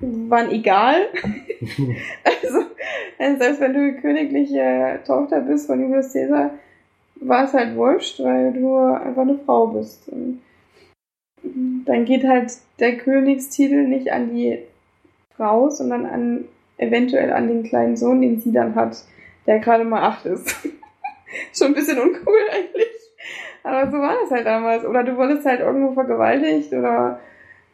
[SPEAKER 2] waren egal. also selbst wenn du königliche Tochter bist von Julius Caesar, war es halt wurscht, weil du einfach eine Frau bist. Und dann geht halt der Königstitel nicht an die Frau, sondern an eventuell an den kleinen Sohn, den sie dann hat, der gerade mal acht ist. Schon ein bisschen uncool eigentlich. Aber so war das halt damals. Oder du wurdest halt irgendwo vergewaltigt oder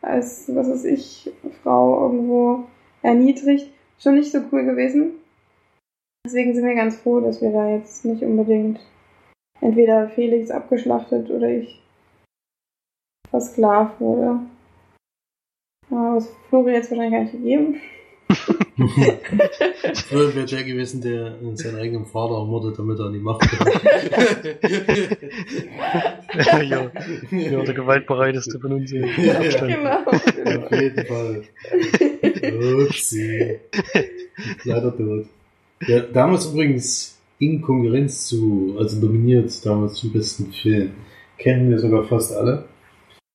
[SPEAKER 2] als, was weiß ich, Frau irgendwo erniedrigt. Schon nicht so cool gewesen. Deswegen sind wir ganz froh, dass wir da jetzt nicht unbedingt entweder Felix abgeschlachtet oder ich versklavt wurde. Aber was Flori jetzt wahrscheinlich gar nicht gegeben.
[SPEAKER 3] Früher wäre der gewesen, der seinen eigenen Vater ermordet, damit er an die Macht kommt.
[SPEAKER 6] ja, ja, der gewaltbereiteste von uns.
[SPEAKER 3] Ja.
[SPEAKER 2] Genau.
[SPEAKER 3] Auf jeden Fall. Upsi. Leider tot. Ja, damals übrigens in Konkurrenz zu, also nominiert damals zum besten Film, kennen wir sogar fast alle.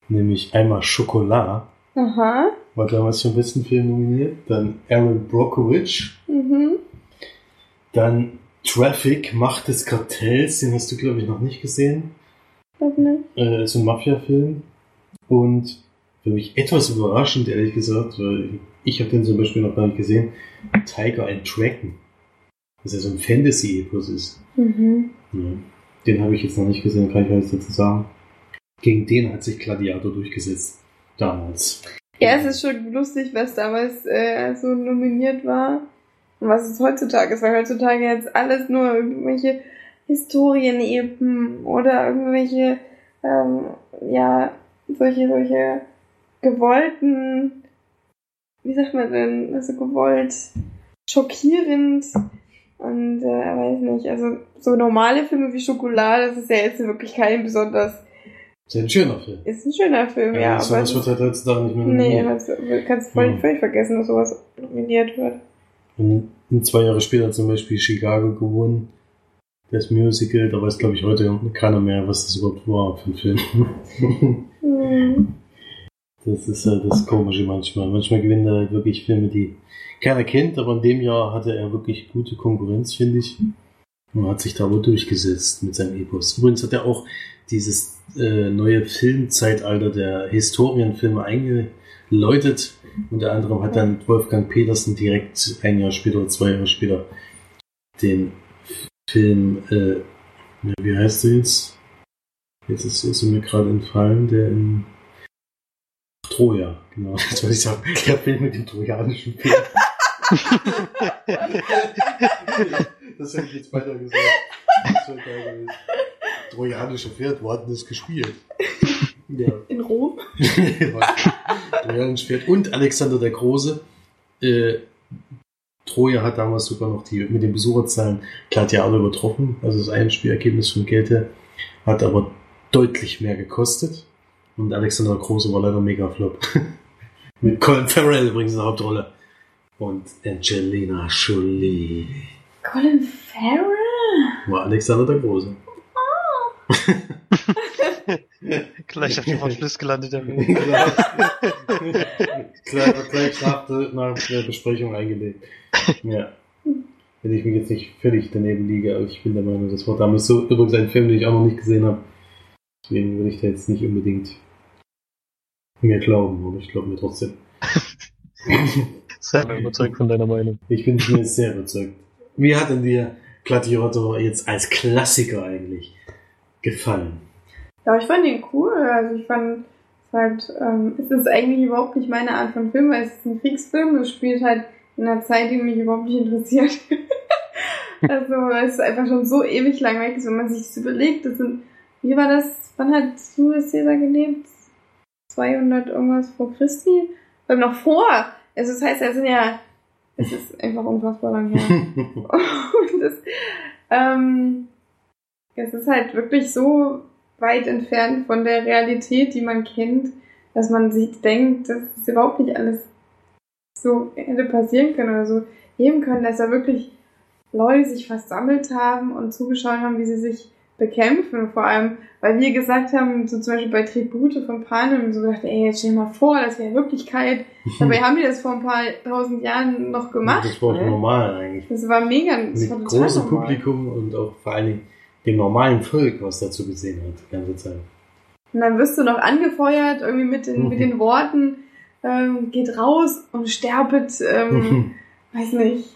[SPEAKER 3] Nämlich einmal Schokolade,
[SPEAKER 2] Aha.
[SPEAKER 3] war damals zum besten Film nominiert. Dann Aaron Brockovich.
[SPEAKER 2] Mhm.
[SPEAKER 3] Dann Traffic, Macht des Kartells, den hast du glaube ich noch nicht gesehen.
[SPEAKER 2] Was nicht?
[SPEAKER 3] äh, so ein Mafia-Film. Und für mich etwas überraschend, ehrlich gesagt, weil ich habe den zum Beispiel noch gar nicht gesehen, Tiger and Dragon. Das ja so ein Fantasy-Epos ist.
[SPEAKER 2] Mhm.
[SPEAKER 3] Ja. Den habe ich jetzt noch nicht gesehen, kann ich alles dazu sagen. Gegen den hat sich Gladiator durchgesetzt. Damals.
[SPEAKER 2] Ja, es ist schon lustig, was damals äh, so nominiert war und was es heutzutage ist, weil heutzutage jetzt alles nur irgendwelche Historienepen oder irgendwelche, ähm, ja, solche, solche gewollten, wie sagt man denn, also gewollt schockierend und äh, weiß nicht, also so normale Filme wie Schokolade, das ist ja jetzt wirklich kein besonders,
[SPEAKER 3] Ist ja ein schöner Film.
[SPEAKER 2] ist ein schöner Film, ja,
[SPEAKER 3] das
[SPEAKER 2] aber
[SPEAKER 3] sowas wird halt heutzutage nicht mehr
[SPEAKER 2] nee, das kannst du voll,
[SPEAKER 3] Hm.
[SPEAKER 2] völlig vergessen, dass sowas nominiert wird.
[SPEAKER 3] Und, und zwei Jahre später hat zum Beispiel Chicago gewonnen. Das Musical, da weiß glaube ich heute keiner mehr, was das überhaupt war für ein Film.
[SPEAKER 2] Hm.
[SPEAKER 3] Das ist halt das Komische manchmal. Manchmal gewinnen er halt wirklich Filme, die keiner kennt, aber in dem Jahr hatte er wirklich gute Konkurrenz, finde ich. Und hat sich da aber durchgesetzt mit seinem Epos. Übrigens hat er auch dieses äh, neue Filmzeitalter der Historienfilme eingeläutet. Unter anderem hat dann Wolfgang Petersen direkt ein Jahr später oder zwei Jahre später den Film, äh, wie heißt der jetzt? Jetzt ist, ist mir gerade entfallen, der in Troja, genau. Das wollte ich sagen. Der Film mit dem trojanischen Pferd. das hätte ich jetzt weiter gesagt. Das wäre geil gewesen. Trojanische Pferd, wo hat denn das gespielt? Ja.
[SPEAKER 2] In Rom?
[SPEAKER 3] Trojanisches Pferd und Alexander der Große. Äh, Troja hat damals sogar noch die mit den Besucherzahlen Gladiator übertroffen. Also das Einspielergebnis von Geld her. Hat aber deutlich mehr gekostet. Und Alexander der Große war leider mega flop. mit Colin Farrell übrigens in der Hauptrolle. Und Angelina Jolie
[SPEAKER 2] Colin Farrell?
[SPEAKER 3] war Alexander der Große.
[SPEAKER 6] Gleich auf den Verschluss gelandet.
[SPEAKER 3] Gleich, gleich nach, der- nach der Besprechung eingelegt. Ja. Wenn ich mich jetzt nicht völlig daneben liege, aber ich bin der Meinung, das war damals so übrigens ein Film, den ich auch noch nicht gesehen habe. Deswegen würde ich da jetzt nicht unbedingt mir glauben, aber ich glaube mir trotzdem.
[SPEAKER 6] Sei mal überzeugt von deiner Meinung.
[SPEAKER 3] Ich bin mir sehr überzeugt. Wie hat denn dir Gladiator jetzt als Klassiker eigentlich gefallen?
[SPEAKER 2] Ja, ich fand ihn cool. Also ich fand es halt, ähm, es ist eigentlich überhaupt nicht meine Art von Film, weil es ist ein Kriegsfilm. Es spielt halt in einer Zeit, die mich überhaupt nicht interessiert. also es ist einfach schon so ewig lang weg, wenn man sich das überlegt. Das sind, wie war das? Wann hat Julius Caesar gelebt? 200 irgendwas vor Christi? Oder noch vor? Also das heißt, es sind ja, es ist einfach unfassbar lang her. Und das, ähm, es ist halt wirklich so weit entfernt von der Realität, die man kennt, dass man sich denkt, dass es überhaupt nicht alles so hätte passieren können oder so geben können, dass da wirklich Leute sich versammelt haben und zugeschaut haben, wie sie sich bekämpfen. Vor allem, weil wir gesagt haben, so zum Beispiel bei Tribute von Panem, so gedacht, ey, jetzt stell dir mal vor, das wäre Wirklichkeit. Dabei haben die das vor ein paar tausend Jahren noch gemacht.
[SPEAKER 3] Das war auch
[SPEAKER 2] ne?
[SPEAKER 3] normal eigentlich.
[SPEAKER 2] Das war mega, das
[SPEAKER 3] Mit
[SPEAKER 2] war
[SPEAKER 3] großem. Publikum und auch vor allen Dingen dem normalen Volk, was dazu gesehen hat, die ganze Zeit.
[SPEAKER 2] Und dann wirst du noch angefeuert, irgendwie mit den,
[SPEAKER 3] Mhm.
[SPEAKER 2] mit den Worten, ähm, geht raus und sterbet, ähm, weiß nicht.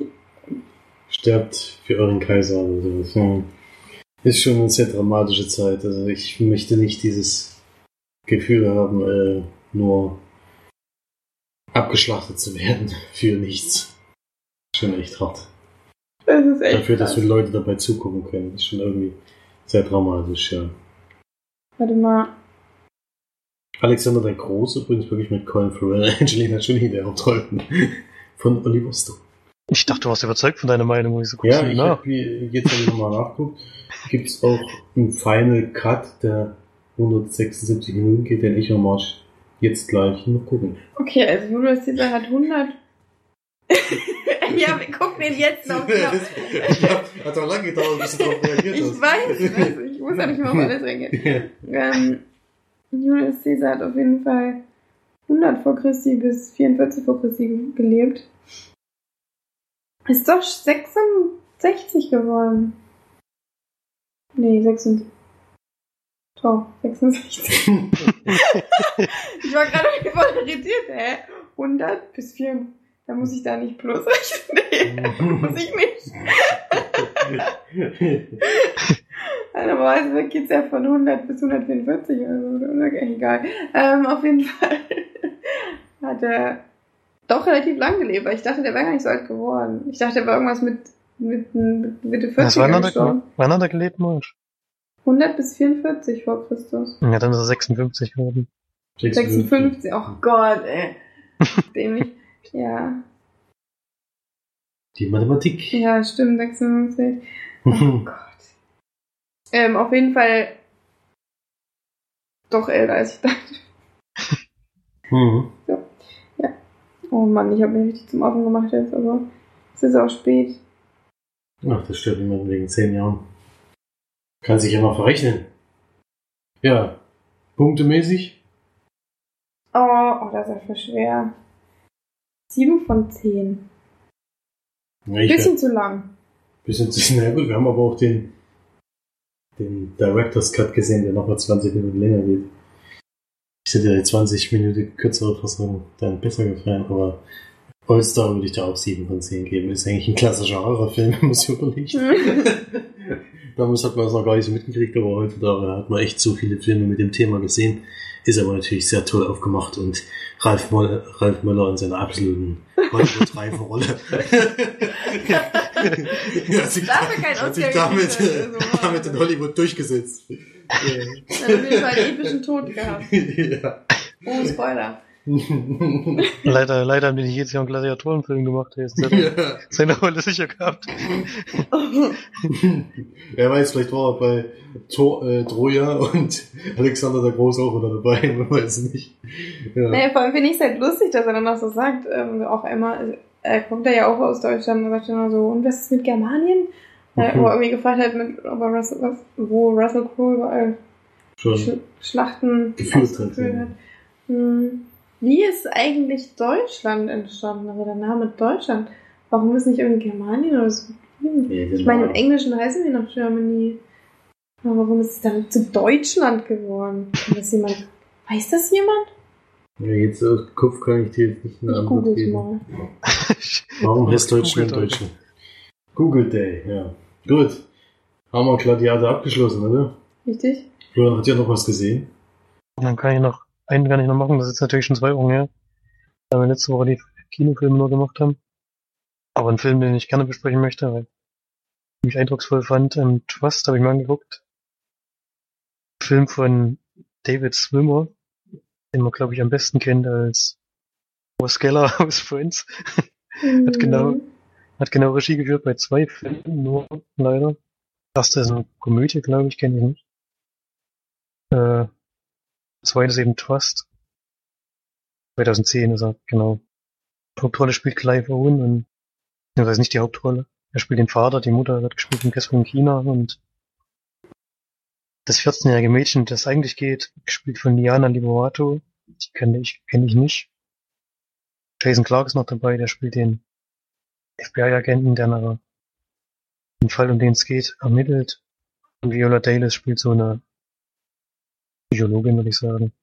[SPEAKER 3] Sterbt für euren Kaiser oder sowas. Ja. Ist schon eine sehr dramatische Zeit. Also ich möchte nicht dieses Gefühl haben, äh, nur abgeschlachtet zu werden für nichts. Schon echt hart.
[SPEAKER 2] Das ist echt
[SPEAKER 3] Dafür, dass wir Leute dabei zugucken können. Ist schon irgendwie sehr dramatisch, ja.
[SPEAKER 2] Warte mal.
[SPEAKER 3] Alexander der Große, übrigens wirklich mit Colin Farrell, Angelina Jolie, der Hauptrollen von Oliver Stone.
[SPEAKER 6] Ich dachte, du warst überzeugt von deiner Meinung. Ich so, guckst
[SPEAKER 3] Ja,
[SPEAKER 6] du
[SPEAKER 3] ich
[SPEAKER 6] nach.
[SPEAKER 3] hab, jetzt habe ich nochmal nachgeguckt. Gibt es auch einen Final Cut, der 176 Minuten geht, den ich nochmal jetzt gleich noch gucken.
[SPEAKER 2] Okay, also Julius Caesar hat 100. ja, wir gucken den jetzt noch.
[SPEAKER 3] Hat doch lange gedauert, bis du darauf reagiert
[SPEAKER 2] Ich weiß, also ich muss ja nicht mal auf alles reingehen. Ähm, Julius Caesar hat auf jeden Fall 100 vor Christi bis 44 vor Christi ge- gelebt. Ist doch 66 geworden. Nee, 66. Doch, 66. ich war gerade voll irritiert, hä? 100 bis 4. Da muss ich da nicht plus rechnen. Nee, muss ich nicht. Normalerweise geht es ja von 100 bis 144 oder so. Egal. Ähm, auf jeden Fall hat er doch relativ lang gelebt, weil ich dachte, der wäre gar nicht so alt geworden. Ich dachte, er war irgendwas mit, mit, mit Mitte 40
[SPEAKER 4] Was, wann, hat er, wann hat er gelebt, Mensch?
[SPEAKER 2] 100 bis 44 vor Christus.
[SPEAKER 4] Ja, dann ist er 56 geworden.
[SPEAKER 2] 56, oh Gott, ey. Dämlich. Ja,
[SPEAKER 3] Die Mathematik.
[SPEAKER 2] ja, stimmt, 56. Oh Gott. Ähm, auf jeden Fall doch älter als ich dachte.
[SPEAKER 3] Mhm.
[SPEAKER 2] Oh Mann, ich habe mich richtig zum Offen gemacht jetzt, aber es ist auch spät.
[SPEAKER 3] Ach, das stört niemanden wegen 10 Jahren. Kann sich ja mal verrechnen. Ja, punktemäßig.
[SPEAKER 2] Oh, oh das ist ja voll schwer. 7 von 10.
[SPEAKER 3] Ja, ich
[SPEAKER 2] Bisschen zu lang.
[SPEAKER 3] bisschen zu, na gut, wir haben aber auch den, den Director's Cut gesehen, der nochmal 20 Minuten länger geht. Ich hätte die 20 Minuten kürzere Fassung dann besser gefallen, aber All-Star würde ich da auch 7 von 10 geben. Ist eigentlich ein klassischer Horrorfilm, wenn man es überlegt. Damals hat man es noch gar nicht so mitgekriegt, aber heutzutage hat man echt so viele Filme mit dem Thema gesehen. Ist aber natürlich sehr toll aufgemacht und Ralf, Moll, Ralf Möller in seiner absoluten Hollywood-Reife-Rolle. ja, hat sich,
[SPEAKER 2] kein
[SPEAKER 3] hat sich damit,
[SPEAKER 2] also,
[SPEAKER 3] damit in Hollywood durchgesetzt.
[SPEAKER 2] Dann jeden Fall einen epischen Tod gehabt.
[SPEAKER 3] ja.
[SPEAKER 2] Oh, Spoiler.
[SPEAKER 4] Leider, leider haben die nicht jedes Jahr einen Gladiatorenfilm gemacht. Der ist
[SPEAKER 3] ja.
[SPEAKER 4] seine Rolle sicher gehabt.
[SPEAKER 3] Wer weiß, vielleicht war er bei Tor, äh, Troja und Alexander der Große auch wieder dabei, man weiß es nicht. Ja.
[SPEAKER 2] Naja, vor allem finde ich es halt lustig, dass er dann noch so sagt, ähm, auch einmal, er kommt ja auch aus Deutschland und sagt dann so, und was ist mit Germanien?
[SPEAKER 3] Mhm.
[SPEAKER 2] Wo er irgendwie gefragt hat, mit, ob er Russell, was, wo Russell Crowe überall
[SPEAKER 3] Schon.
[SPEAKER 2] Sch Schlachten
[SPEAKER 3] Geführt hat, ja.
[SPEAKER 2] Hm. Wie ist eigentlich Deutschland entstanden? Also der Name Deutschland. Warum ist nicht irgendwie Germanien oder so?
[SPEAKER 3] Nee,
[SPEAKER 2] Ich meine, im
[SPEAKER 3] genau.
[SPEAKER 2] Englischen heißen wir noch Germany. Aber warum ist es dann zu Deutschland geworden? Das jemand, weiß das jemand?
[SPEAKER 3] Ja, jetzt aus dem Kopf kann ich dir jetzt nicht eine
[SPEAKER 2] Ich
[SPEAKER 3] Antwort
[SPEAKER 2] google es
[SPEAKER 3] geben.
[SPEAKER 2] mal.
[SPEAKER 3] Warum heißt Deutschland.
[SPEAKER 4] Deutschland?
[SPEAKER 3] Google Day, ja. Gut. Haben wir Gladiator abgeschlossen, oder?
[SPEAKER 2] Richtig?
[SPEAKER 3] Florian hat ja noch was gesehen.
[SPEAKER 4] Und dann kann ich noch, einen kann ich noch machen, das ist natürlich schon zwei Wochen her. Da wir letzte Woche die Kinofilme nur gemacht haben. Aber ein Film, den ich gerne besprechen möchte, weil ich mich eindrucksvoll fand, ähm, Trust habe ich mal angeguckt. Film von David Swimmer, den man glaube ich am besten kennt als Ross Geller aus Friends. Hat genau-
[SPEAKER 2] Mhm.
[SPEAKER 4] Hat genau Regie geführt bei zwei Filmen, nur leider. Das ist eine Komödie, glaube ich, kenne ich nicht. Äh, zweites eben Trust. 2010 ist er, genau. Hauptrolle spielt Clive Owen und, ich weiß nicht die Hauptrolle. Er spielt den Vater, die Mutter wird gespielt von Catherine China und das 14-jährige Mädchen, das eigentlich geht, gespielt von Liana Liberato. Die kenne ich, kenne ich nicht. Jason Clark ist noch dabei, der spielt den FBI-Agenten, der nach dem Fall, um den es geht, ermittelt. Und Viola Davis spielt so eine Psychologin, würde ich sagen.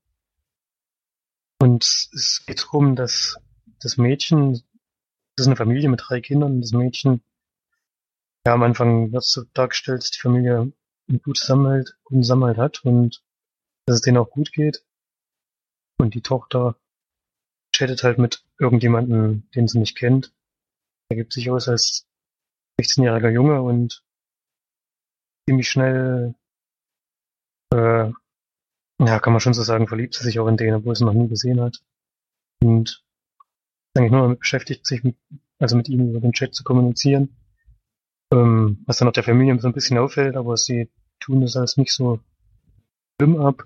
[SPEAKER 4] Und es geht darum, dass das Mädchen, das ist eine Familie mit drei Kindern, das Mädchen, ja, am Anfang wird so dargestellt, dass die Familie einen guten Zusammenhalt, guten Zusammenhalt hat und dass es denen auch gut geht. Und die Tochter chattet halt mit irgendjemandem, den sie nicht kennt. Er gibt sich aus als 16-jähriger Junge und ziemlich schnell, äh, ja, kann man schon so sagen, verliebt sie sich auch in den, obwohl sie noch nie gesehen hat. Und eigentlich nur damit beschäftigt, sich mit, also mit ihm über den Chat zu kommunizieren. Ähm, was dann auch der Familie so ein bisschen auffällt, aber sie tun das alles nicht so schlimm ab.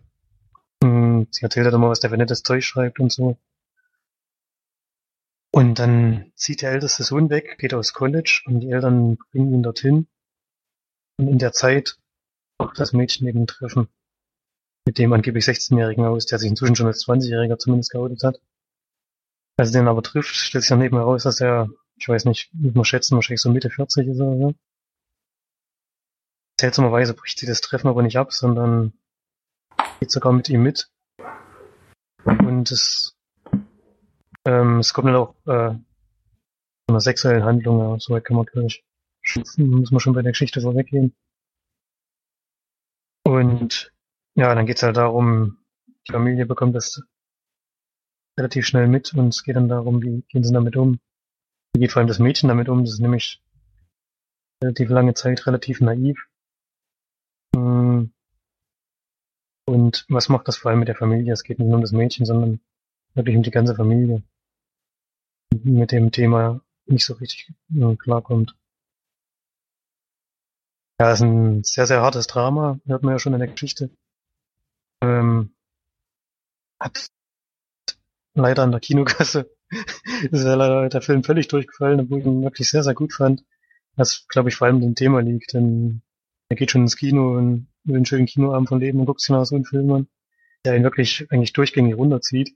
[SPEAKER 4] Ähm, sie erzählt halt immer, was der für nettes Zeug schreibt und so. Und dann zieht der älteste Sohn weg, geht aufs College und die Eltern bringen ihn dorthin. Und in der Zeit auch das Mädchen eben treffen. Mit dem angeblich 16-Jährigen aus, der sich inzwischen schon als 20-Jähriger zumindest geoutet hat. Als er den aber trifft, stellt sich dann eben heraus, dass er, ich weiß nicht, muss man schätzen, wahrscheinlich so Mitte 40 ist oder so. Seltsamerweise bricht sie das Treffen aber nicht ab, sondern geht sogar mit ihm mit. Und es, ähm, es kommt dann auch äh, einer sexuellen Handlung, ja, so weit kann man gleich, muss man schon bei der Geschichte vorweggehen. Und ja, dann geht's halt darum, die Familie bekommt das relativ schnell mit und es geht dann darum, wie gehen sie damit um. Wie geht vor allem das Mädchen damit um, das ist nämlich relativ lange Zeit relativ naiv. Mm. Und was macht das vor allem mit der Familie? Es geht nicht nur um das Mädchen, sondern wirklich um die ganze Familie. Mit dem Thema nicht so richtig äh, klarkommt. Ja, es ist ein sehr, sehr hartes Drama, hört man ja schon in der Geschichte. Ähm, hat leider an der Kinokasse ist ja leider der Film völlig durchgefallen, obwohl ich ihn wirklich sehr, sehr gut fand. Was, glaube ich, vor allem dem Thema liegt, denn er geht schon ins Kino und will einen schönen Kinoabend von Leben und guckt sich nach so einen Film an, der ihn wirklich eigentlich durchgängig runterzieht.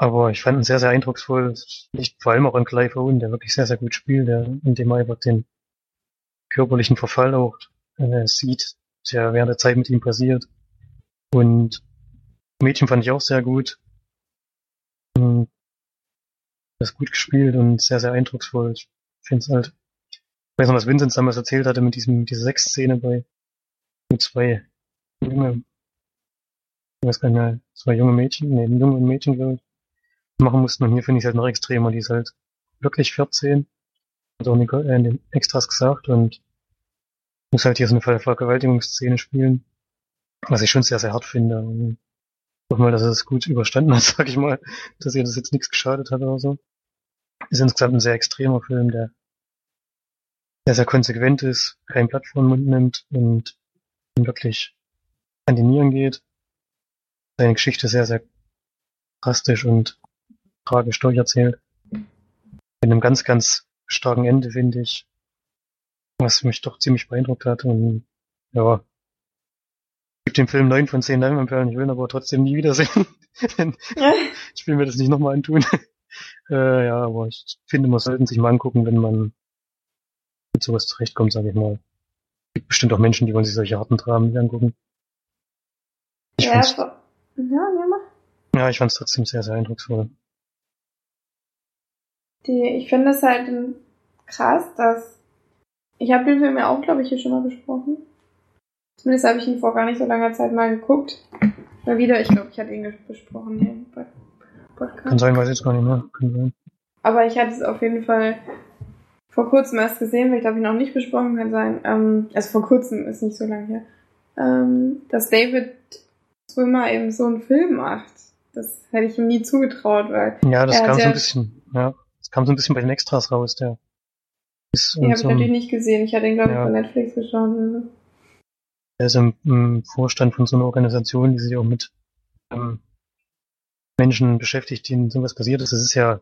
[SPEAKER 4] Aber ich fand ihn sehr, sehr eindrucksvoll. Nicht vor allem auch an Clive Owen, der wirklich sehr, sehr gut spielt, der, in dem er einfach den körperlichen Verfall auch äh, sieht, der während der Zeit mit ihm passiert. Und Mädchen fand ich auch sehr gut. Und das gut gespielt und sehr, sehr eindrucksvoll. Ich finde es halt. Ich weiß noch, was Vincent damals erzählt hatte mit diesem, dieser Sexszene bei mit zwei junge, ich weiß gar nicht mehr, zwei junge Mädchen, nee, ein junge Mädchen, glaube ich machen mussten. Und hier finde ich es halt noch extremer. Die ist halt wirklich 14. Hat auch Nicole, äh, in den Extras gesagt und muss halt hier so eine Vergewaltigungsszene spielen. Was ich schon sehr, sehr hart finde. Und hoffe mal, dass er das gut überstanden hat, sag ich mal. Dass ihr das jetzt nichts geschadet hat oder so. Ist insgesamt ein sehr extremer Film, der sehr, sehr konsequent ist, kein Blatt vor den Mund nimmt und wirklich an die Nieren geht. Seine Geschichte sehr, sehr drastisch und tragisch durcherzählt. Mit einem ganz, ganz starken Ende, finde ich. Was mich doch ziemlich beeindruckt hat. Und ja, ich gebe dem Film neun von zehn Leinwandperlen. Ich will ihn aber trotzdem nie wiedersehen. ich will mir das nicht nochmal antun. äh, ja, aber ich finde, man sollte sich mal angucken, wenn man mit sowas zurechtkommt, sage ich mal. Es gibt bestimmt auch Menschen, die wollen sich solche harten Dramen nicht angucken. Ich
[SPEAKER 2] ja, ja, ja,
[SPEAKER 4] ich fand es trotzdem sehr, sehr eindrucksvoll.
[SPEAKER 2] Die, ich finde es halt krass, dass ich habe den Film ja auch, glaube ich, hier schon mal besprochen. Zumindest habe ich ihn vor gar nicht so langer Zeit mal geguckt. Mal wieder, ich glaube, ich hatte ihn besprochen hier bei Podcast.
[SPEAKER 4] Kann sein, weiß ich jetzt gar nicht mehr. Kann sein.
[SPEAKER 2] Aber ich hatte es auf jeden Fall vor kurzem erst gesehen, weil ich glaube, ihn auch nicht besprochen kann sein. Ähm, also vor kurzem ist nicht so lange her. Ähm, dass David Swimmer eben so einen Film macht. Das hätte ich ihm nie zugetraut, weil
[SPEAKER 4] Ja, das kam so ein bisschen, ja. Das kam so ein bisschen bei den Extras raus, der ist in
[SPEAKER 2] habe ich
[SPEAKER 4] so
[SPEAKER 2] natürlich
[SPEAKER 4] einem,
[SPEAKER 2] nicht gesehen. Ich hatte ihn, glaube ich,
[SPEAKER 4] Ja.
[SPEAKER 2] bei Netflix geschaut. So.
[SPEAKER 4] der ist im, im Vorstand von so einer Organisation, die sich auch mit ähm, Menschen beschäftigt, denen sowas passiert ist. Das ist ja,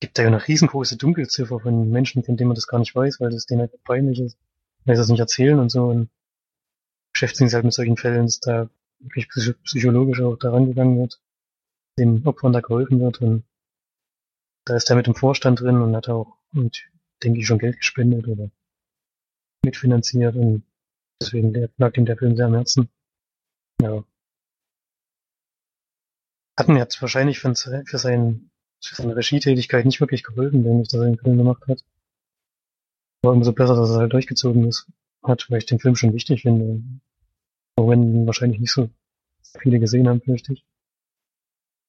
[SPEAKER 4] gibt da ja eine riesengroße Dunkelziffer von Menschen, von denen man das gar nicht weiß, weil das denen halt peinlich ist, weil sie das nicht erzählen und so und beschäftigen sich halt mit solchen Fällen, dass da wirklich psycho- psychologisch auch daran gegangen wird, den Opfern da geholfen wird und da ist er mit im Vorstand drin und hat auch, und denke ich, schon Geld gespendet oder mitfinanziert und deswegen lag ihm der Film sehr am Herzen. Ja. Hat mir jetzt wahrscheinlich für, für, sein, für seine Regietätigkeit nicht wirklich geholfen, wenn ich da seinen Film gemacht hat. Aber umso besser, dass er halt durchgezogen ist, hat, weil ich den Film schon wichtig finde. Auch wenn wahrscheinlich nicht so viele gesehen haben, fürchte ich.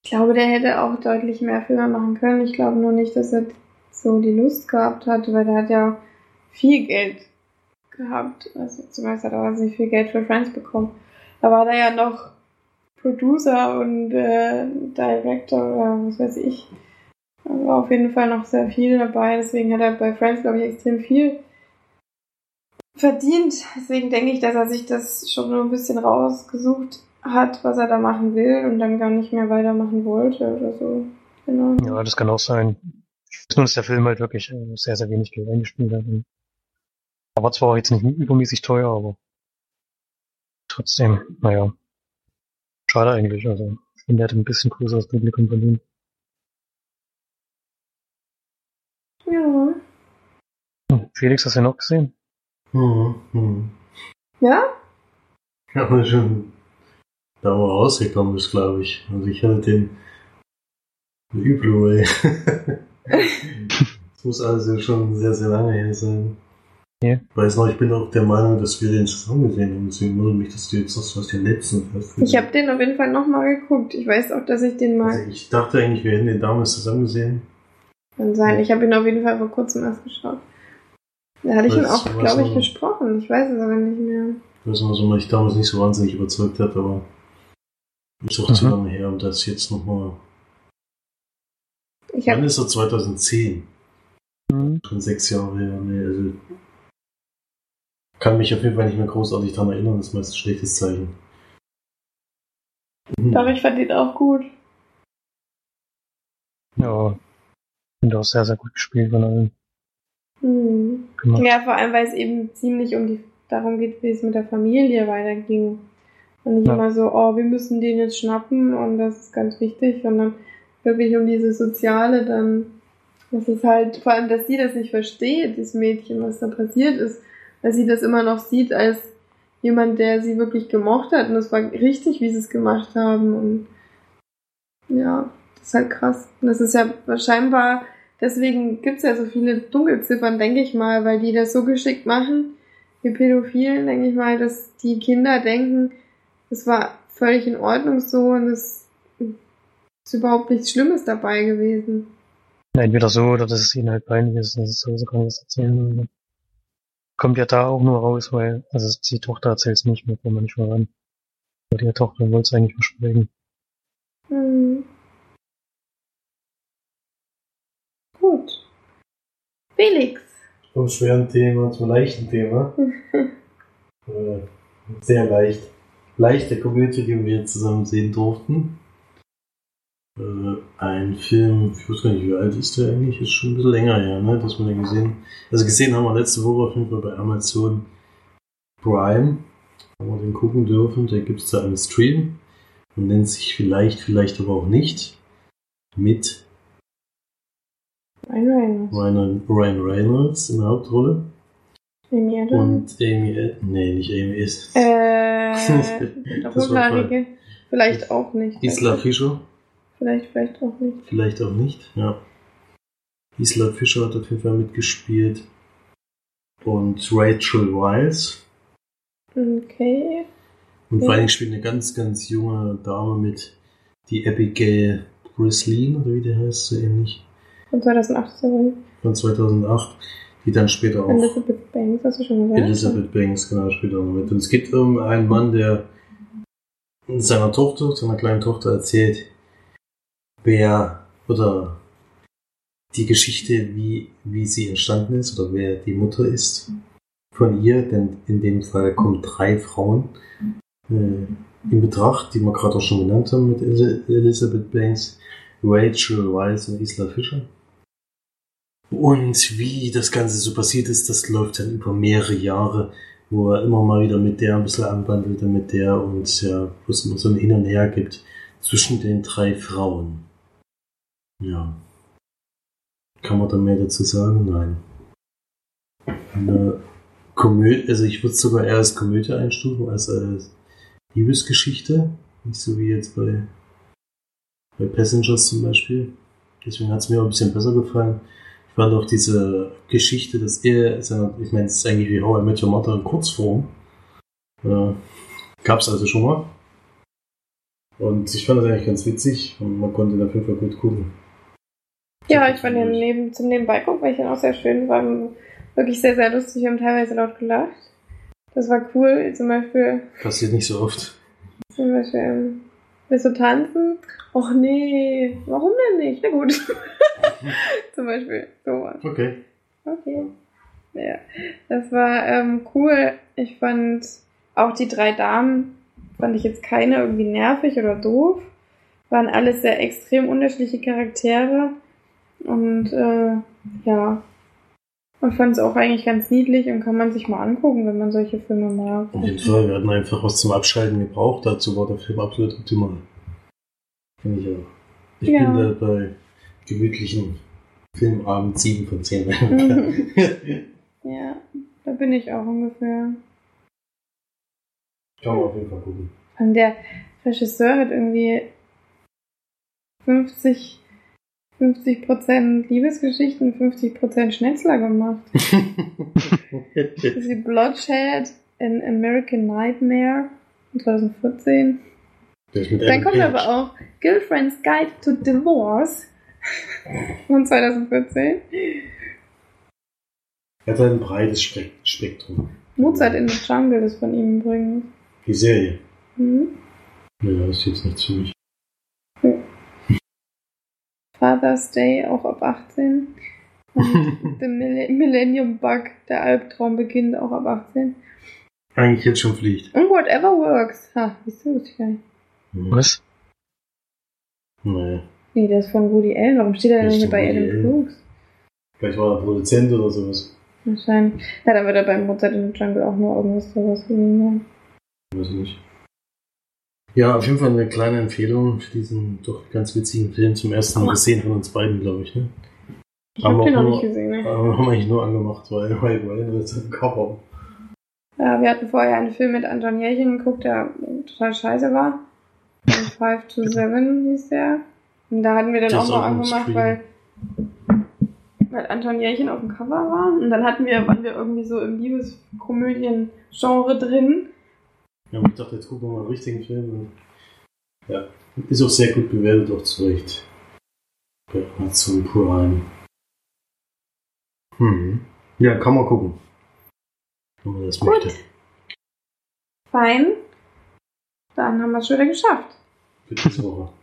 [SPEAKER 2] Ich glaube, der hätte auch deutlich mehr Filme machen können. Ich glaube nur nicht, dass er so die Lust gehabt hat, weil er hat ja viel Geld gehabt. Also zumindest hat er wahnsinnig viel Geld für Friends bekommen. Da war er ja noch Producer und äh, Director oder was weiß ich. Da war auf jeden Fall noch sehr viel dabei. Deswegen hat er bei Friends, glaube ich, extrem viel verdient. Deswegen denke ich, dass er sich das schon nur ein bisschen rausgesucht hat, was er da machen will und dann gar nicht mehr weitermachen wollte oder so. Genau.
[SPEAKER 4] Ja, das kann auch sein. Nur, dass der Film halt wirklich äh, sehr, sehr wenig Geld eingespielt hat. Er war zwar auch jetzt nicht übermäßig teuer, aber trotzdem, naja. Schade eigentlich. Also, ich finde, der hätte ein bisschen größeres Publikum verdient.
[SPEAKER 2] Ja.
[SPEAKER 4] Hm, Felix, hast du ihn noch gesehen?
[SPEAKER 3] Hm, hm.
[SPEAKER 2] Ja?
[SPEAKER 3] Aber schon da, wo er rausgekommen ist, glaube ich. Also ich hatte den Üblu, ey. Das muss also schon sehr, sehr lange her sein.
[SPEAKER 6] Ja.
[SPEAKER 3] Ich weiß noch, ich bin auch der Meinung, dass wir den zusammen gesehen haben. Deswegen wundert mich, dass du jetzt sagst, hast den letzten fast
[SPEAKER 2] Ich habe den auf jeden Fall nochmal geguckt. Ich weiß auch, dass ich den mal.
[SPEAKER 3] Also ich dachte eigentlich, wir hätten den damals zusammen gesehen.
[SPEAKER 2] Kann sein. Ich habe ihn auf jeden Fall vor kurzem erst geschaut. Da hatte ich ihn
[SPEAKER 3] Was-
[SPEAKER 2] auch,
[SPEAKER 3] was
[SPEAKER 2] glaube ich, gesprochen. Ich weiß es aber nicht mehr.
[SPEAKER 3] Ich weiß noch, was mich damals nicht so wahnsinnig überzeugt hat, aber ist auch zu
[SPEAKER 6] Mhm.
[SPEAKER 3] lange her, um das jetzt nochmal.
[SPEAKER 2] Ich
[SPEAKER 3] Wann
[SPEAKER 2] habe
[SPEAKER 3] ist er? 2010.
[SPEAKER 6] Mhm.
[SPEAKER 3] Schon sechs Jahre her. Nee, also kann mich auf jeden Fall nicht mehr großartig daran erinnern. Das ist meist ein schlechtes Zeichen. Mhm.
[SPEAKER 2] doch, ich fand ihn auch gut.
[SPEAKER 6] Ja. Und auch sehr, sehr gut gespielt von allen
[SPEAKER 2] Hm.
[SPEAKER 6] gemacht.
[SPEAKER 2] Ja, vor allem, weil es eben ziemlich um die darum geht, wie es mit der Familie weiterging. Und nicht
[SPEAKER 6] Ja.
[SPEAKER 2] immer so, oh, wir müssen den jetzt schnappen und das ist ganz wichtig, sondern wirklich um diese Soziale dann, das ist halt, vor allem, dass sie das nicht versteht, das Mädchen, was da passiert ist, dass sie das immer noch sieht als jemand, der sie wirklich gemocht hat und das war richtig, wie sie es gemacht haben und ja, das ist halt krass. Und das ist ja scheinbar, deswegen gibt's ja so viele Dunkelziffern, denke ich mal, weil die das so geschickt machen, die Pädophilen, denke ich mal, dass die Kinder denken, es war völlig in Ordnung so und es ist überhaupt nichts Schlimmes dabei gewesen.
[SPEAKER 6] Entweder so oder dass es ihnen halt peinlich ist, dass es sowieso gar nichts erzählen will. Kommt ja da auch nur raus, weil, also die Tochter erzählt es nicht mehr, kommt manchmal ran. Aber die Tochter wollte es eigentlich versprechen.
[SPEAKER 2] Hm. Gut. Felix.
[SPEAKER 3] Vom schweren Thema zum leichten Thema. äh, sehr leicht. Leichte Komödie, die wir zusammen sehen durften. Äh, ein Film, ich weiß gar nicht, wie alt ist der eigentlich? Ist schon ein bisschen länger her, ne, dass wir den gesehen Also gesehen haben wir letzte Woche auf jeden Fall bei Amazon Prime. Haben wir den gucken dürfen. Der gibt es da im Stream. Und nennt sich vielleicht, vielleicht aber auch nicht. Mit
[SPEAKER 2] Ryan Reynolds.
[SPEAKER 3] Ryan, Ryan Reynolds in der Hauptrolle.
[SPEAKER 2] Amy Adams.
[SPEAKER 3] Und Amy, Ad- nee, nicht Amy ist.
[SPEAKER 2] Äh, Rothaarige. Vielleicht auch nicht.
[SPEAKER 3] Isla Fischer.
[SPEAKER 2] Vielleicht, vielleicht auch nicht.
[SPEAKER 3] Vielleicht auch nicht, ja. Isla Fischer hat auf jeden Fall mitgespielt. Und Rachel Weisz.
[SPEAKER 2] Okay.
[SPEAKER 3] Und vor Dingen spielt eine ganz, ganz junge Dame mit, die Abigail Breslin, oder wie der heißt, so ähnlich,
[SPEAKER 2] Von 2018.
[SPEAKER 3] von 2008, die dann später auch
[SPEAKER 2] Elizabeth Banks, hast du schon gesagt?
[SPEAKER 3] Elizabeth Banks, genau, später noch mit. Und es geht um einen Mann, der seiner Tochter, seiner kleinen Tochter erzählt, wer oder die Geschichte, wie, wie sie entstanden ist oder wer die Mutter ist von ihr, denn in dem Fall kommen drei Frauen äh, in Betracht, die wir gerade auch schon genannt haben mit El Elizabeth Banks, Rachel Weisz und Isla Fischer. Und wie das Ganze so passiert ist, das läuft dann über mehrere Jahre, wo er immer mal wieder mit der ein bisschen anbandelt und mit der und ja, wo es immer so ein Hin und Her gibt zwischen den drei Frauen. Ja. Kann man da mehr dazu sagen? Nein. Eine Komödie, also ich würde es sogar eher als Komödie einstufen, als als Liebesgeschichte. Nicht so wie jetzt bei, bei Passengers zum Beispiel. Deswegen hat es mir auch ein bisschen besser gefallen. Fand auch diese Geschichte, dass er, ich meine, es ist eigentlich wie How I Met Your Mother in Kurzform. Äh, gab's also schon mal. Und ich fand das eigentlich ganz witzig und man konnte ihn auf jeden Fall gut gucken.
[SPEAKER 2] Ja, ich fand den neben, zum Nebenbeigucken, weil ich den auch sehr schön war. Wirklich sehr, sehr lustig. Wir haben teilweise laut gelacht. Das war cool. Zum Beispiel,
[SPEAKER 3] Passiert nicht so oft.
[SPEAKER 2] zum Beispiel, ähm, willst du tanzen? Och nee, warum denn nicht? Na gut. zum Beispiel, sowas.
[SPEAKER 3] Okay.
[SPEAKER 2] Okay. Ja, das war ähm, cool. Ich fand auch die drei Damen, fand ich jetzt keine irgendwie nervig oder doof. Waren alles sehr extrem unterschiedliche Charaktere. Und äh, ja, und fand es auch eigentlich ganz niedlich und kann man sich mal angucken, wenn man solche Filme mag.
[SPEAKER 3] Auf jeden Fall, wir hatten einfach was zum Abschalten gebraucht. Dazu war der Film absolut optimal. Finde ich auch. Ich
[SPEAKER 2] Ja.
[SPEAKER 3] bin da bei gemütlichen Filmabend 7 von 10.
[SPEAKER 2] Mhm. Ja, da bin ich auch ungefähr.
[SPEAKER 3] Kann man auf jeden Fall gucken.
[SPEAKER 2] Und der Regisseur hat irgendwie 50 50% Liebesgeschichten, 50% Schnetzler gemacht. Sie Bloodshed in American Nightmare 2014.
[SPEAKER 3] Der ist mit
[SPEAKER 2] Dann kommt
[SPEAKER 3] Page.
[SPEAKER 2] aber auch Girlfriend's Guide to Divorce von 2014.
[SPEAKER 3] Er hat halt ein breites Spek Spektrum.
[SPEAKER 2] Mozart in the Jungle ist von ihm übrigens.
[SPEAKER 3] Die Serie.
[SPEAKER 2] Mhm.
[SPEAKER 3] Ja, das ist jetzt nichts für mich.
[SPEAKER 2] Father's Day auch ab 18. Und The Mille- Millennium Bug, der Albtraum beginnt auch ab 18.
[SPEAKER 3] Eigentlich jetzt schon fliegt.
[SPEAKER 2] Und Whatever Works. Ha, wieso gar nicht.
[SPEAKER 3] Hm.
[SPEAKER 6] Was?
[SPEAKER 3] Naja.
[SPEAKER 2] Nee, der ist von Woody Allen. Warum steht er denn
[SPEAKER 3] Ist
[SPEAKER 2] hier bei
[SPEAKER 3] Woody
[SPEAKER 2] Adam
[SPEAKER 3] Allen.
[SPEAKER 2] Brooks?
[SPEAKER 3] Vielleicht war er Produzent oder sowas.
[SPEAKER 2] Wahrscheinlich. Ja, dann wird er beim Mozart in the Jungle auch nur irgendwas sowas gesehen haben.
[SPEAKER 3] Weiß ich nicht. Ja, auf jeden Fall eine kleine Empfehlung für diesen doch ganz witzigen Film. Zum ersten Mal gesehen von uns beiden, glaube ich. Ne?
[SPEAKER 2] Ich
[SPEAKER 3] Aber
[SPEAKER 2] hab den noch nicht gesehen, ne?
[SPEAKER 3] Haben wir eigentlich nur angemacht, weil, weil, weil das ein Cover.
[SPEAKER 2] Ja, wir hatten vorher einen Film mit Anton Jährchen geguckt, der total scheiße war. Von 5 to 7 hieß der. Und da hatten wir den
[SPEAKER 3] Das
[SPEAKER 2] auch
[SPEAKER 3] ein
[SPEAKER 2] angemacht, weil, weil Anton Jährchen auf dem Cover war. Und dann hatten wir, waren wir irgendwie so im Liebeskomödien-Genre drin.
[SPEAKER 3] Ja, ich dachte, jetzt gucken wir mal einen richtigen Film. Ja, ist auch sehr gut bewertet, auch zu Recht. Bei Amazon Prime. Hm. Ja, kann man gucken. Wenn man das
[SPEAKER 2] Gut.
[SPEAKER 3] möchte.
[SPEAKER 2] Fein. Dann haben wir es schon wieder geschafft.
[SPEAKER 3] Für diese Woche.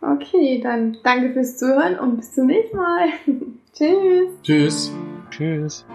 [SPEAKER 2] Okay, dann danke fürs Zuhören und bis zum nächsten Mal. Tschüss.
[SPEAKER 3] Tschüss.
[SPEAKER 6] Tschüss.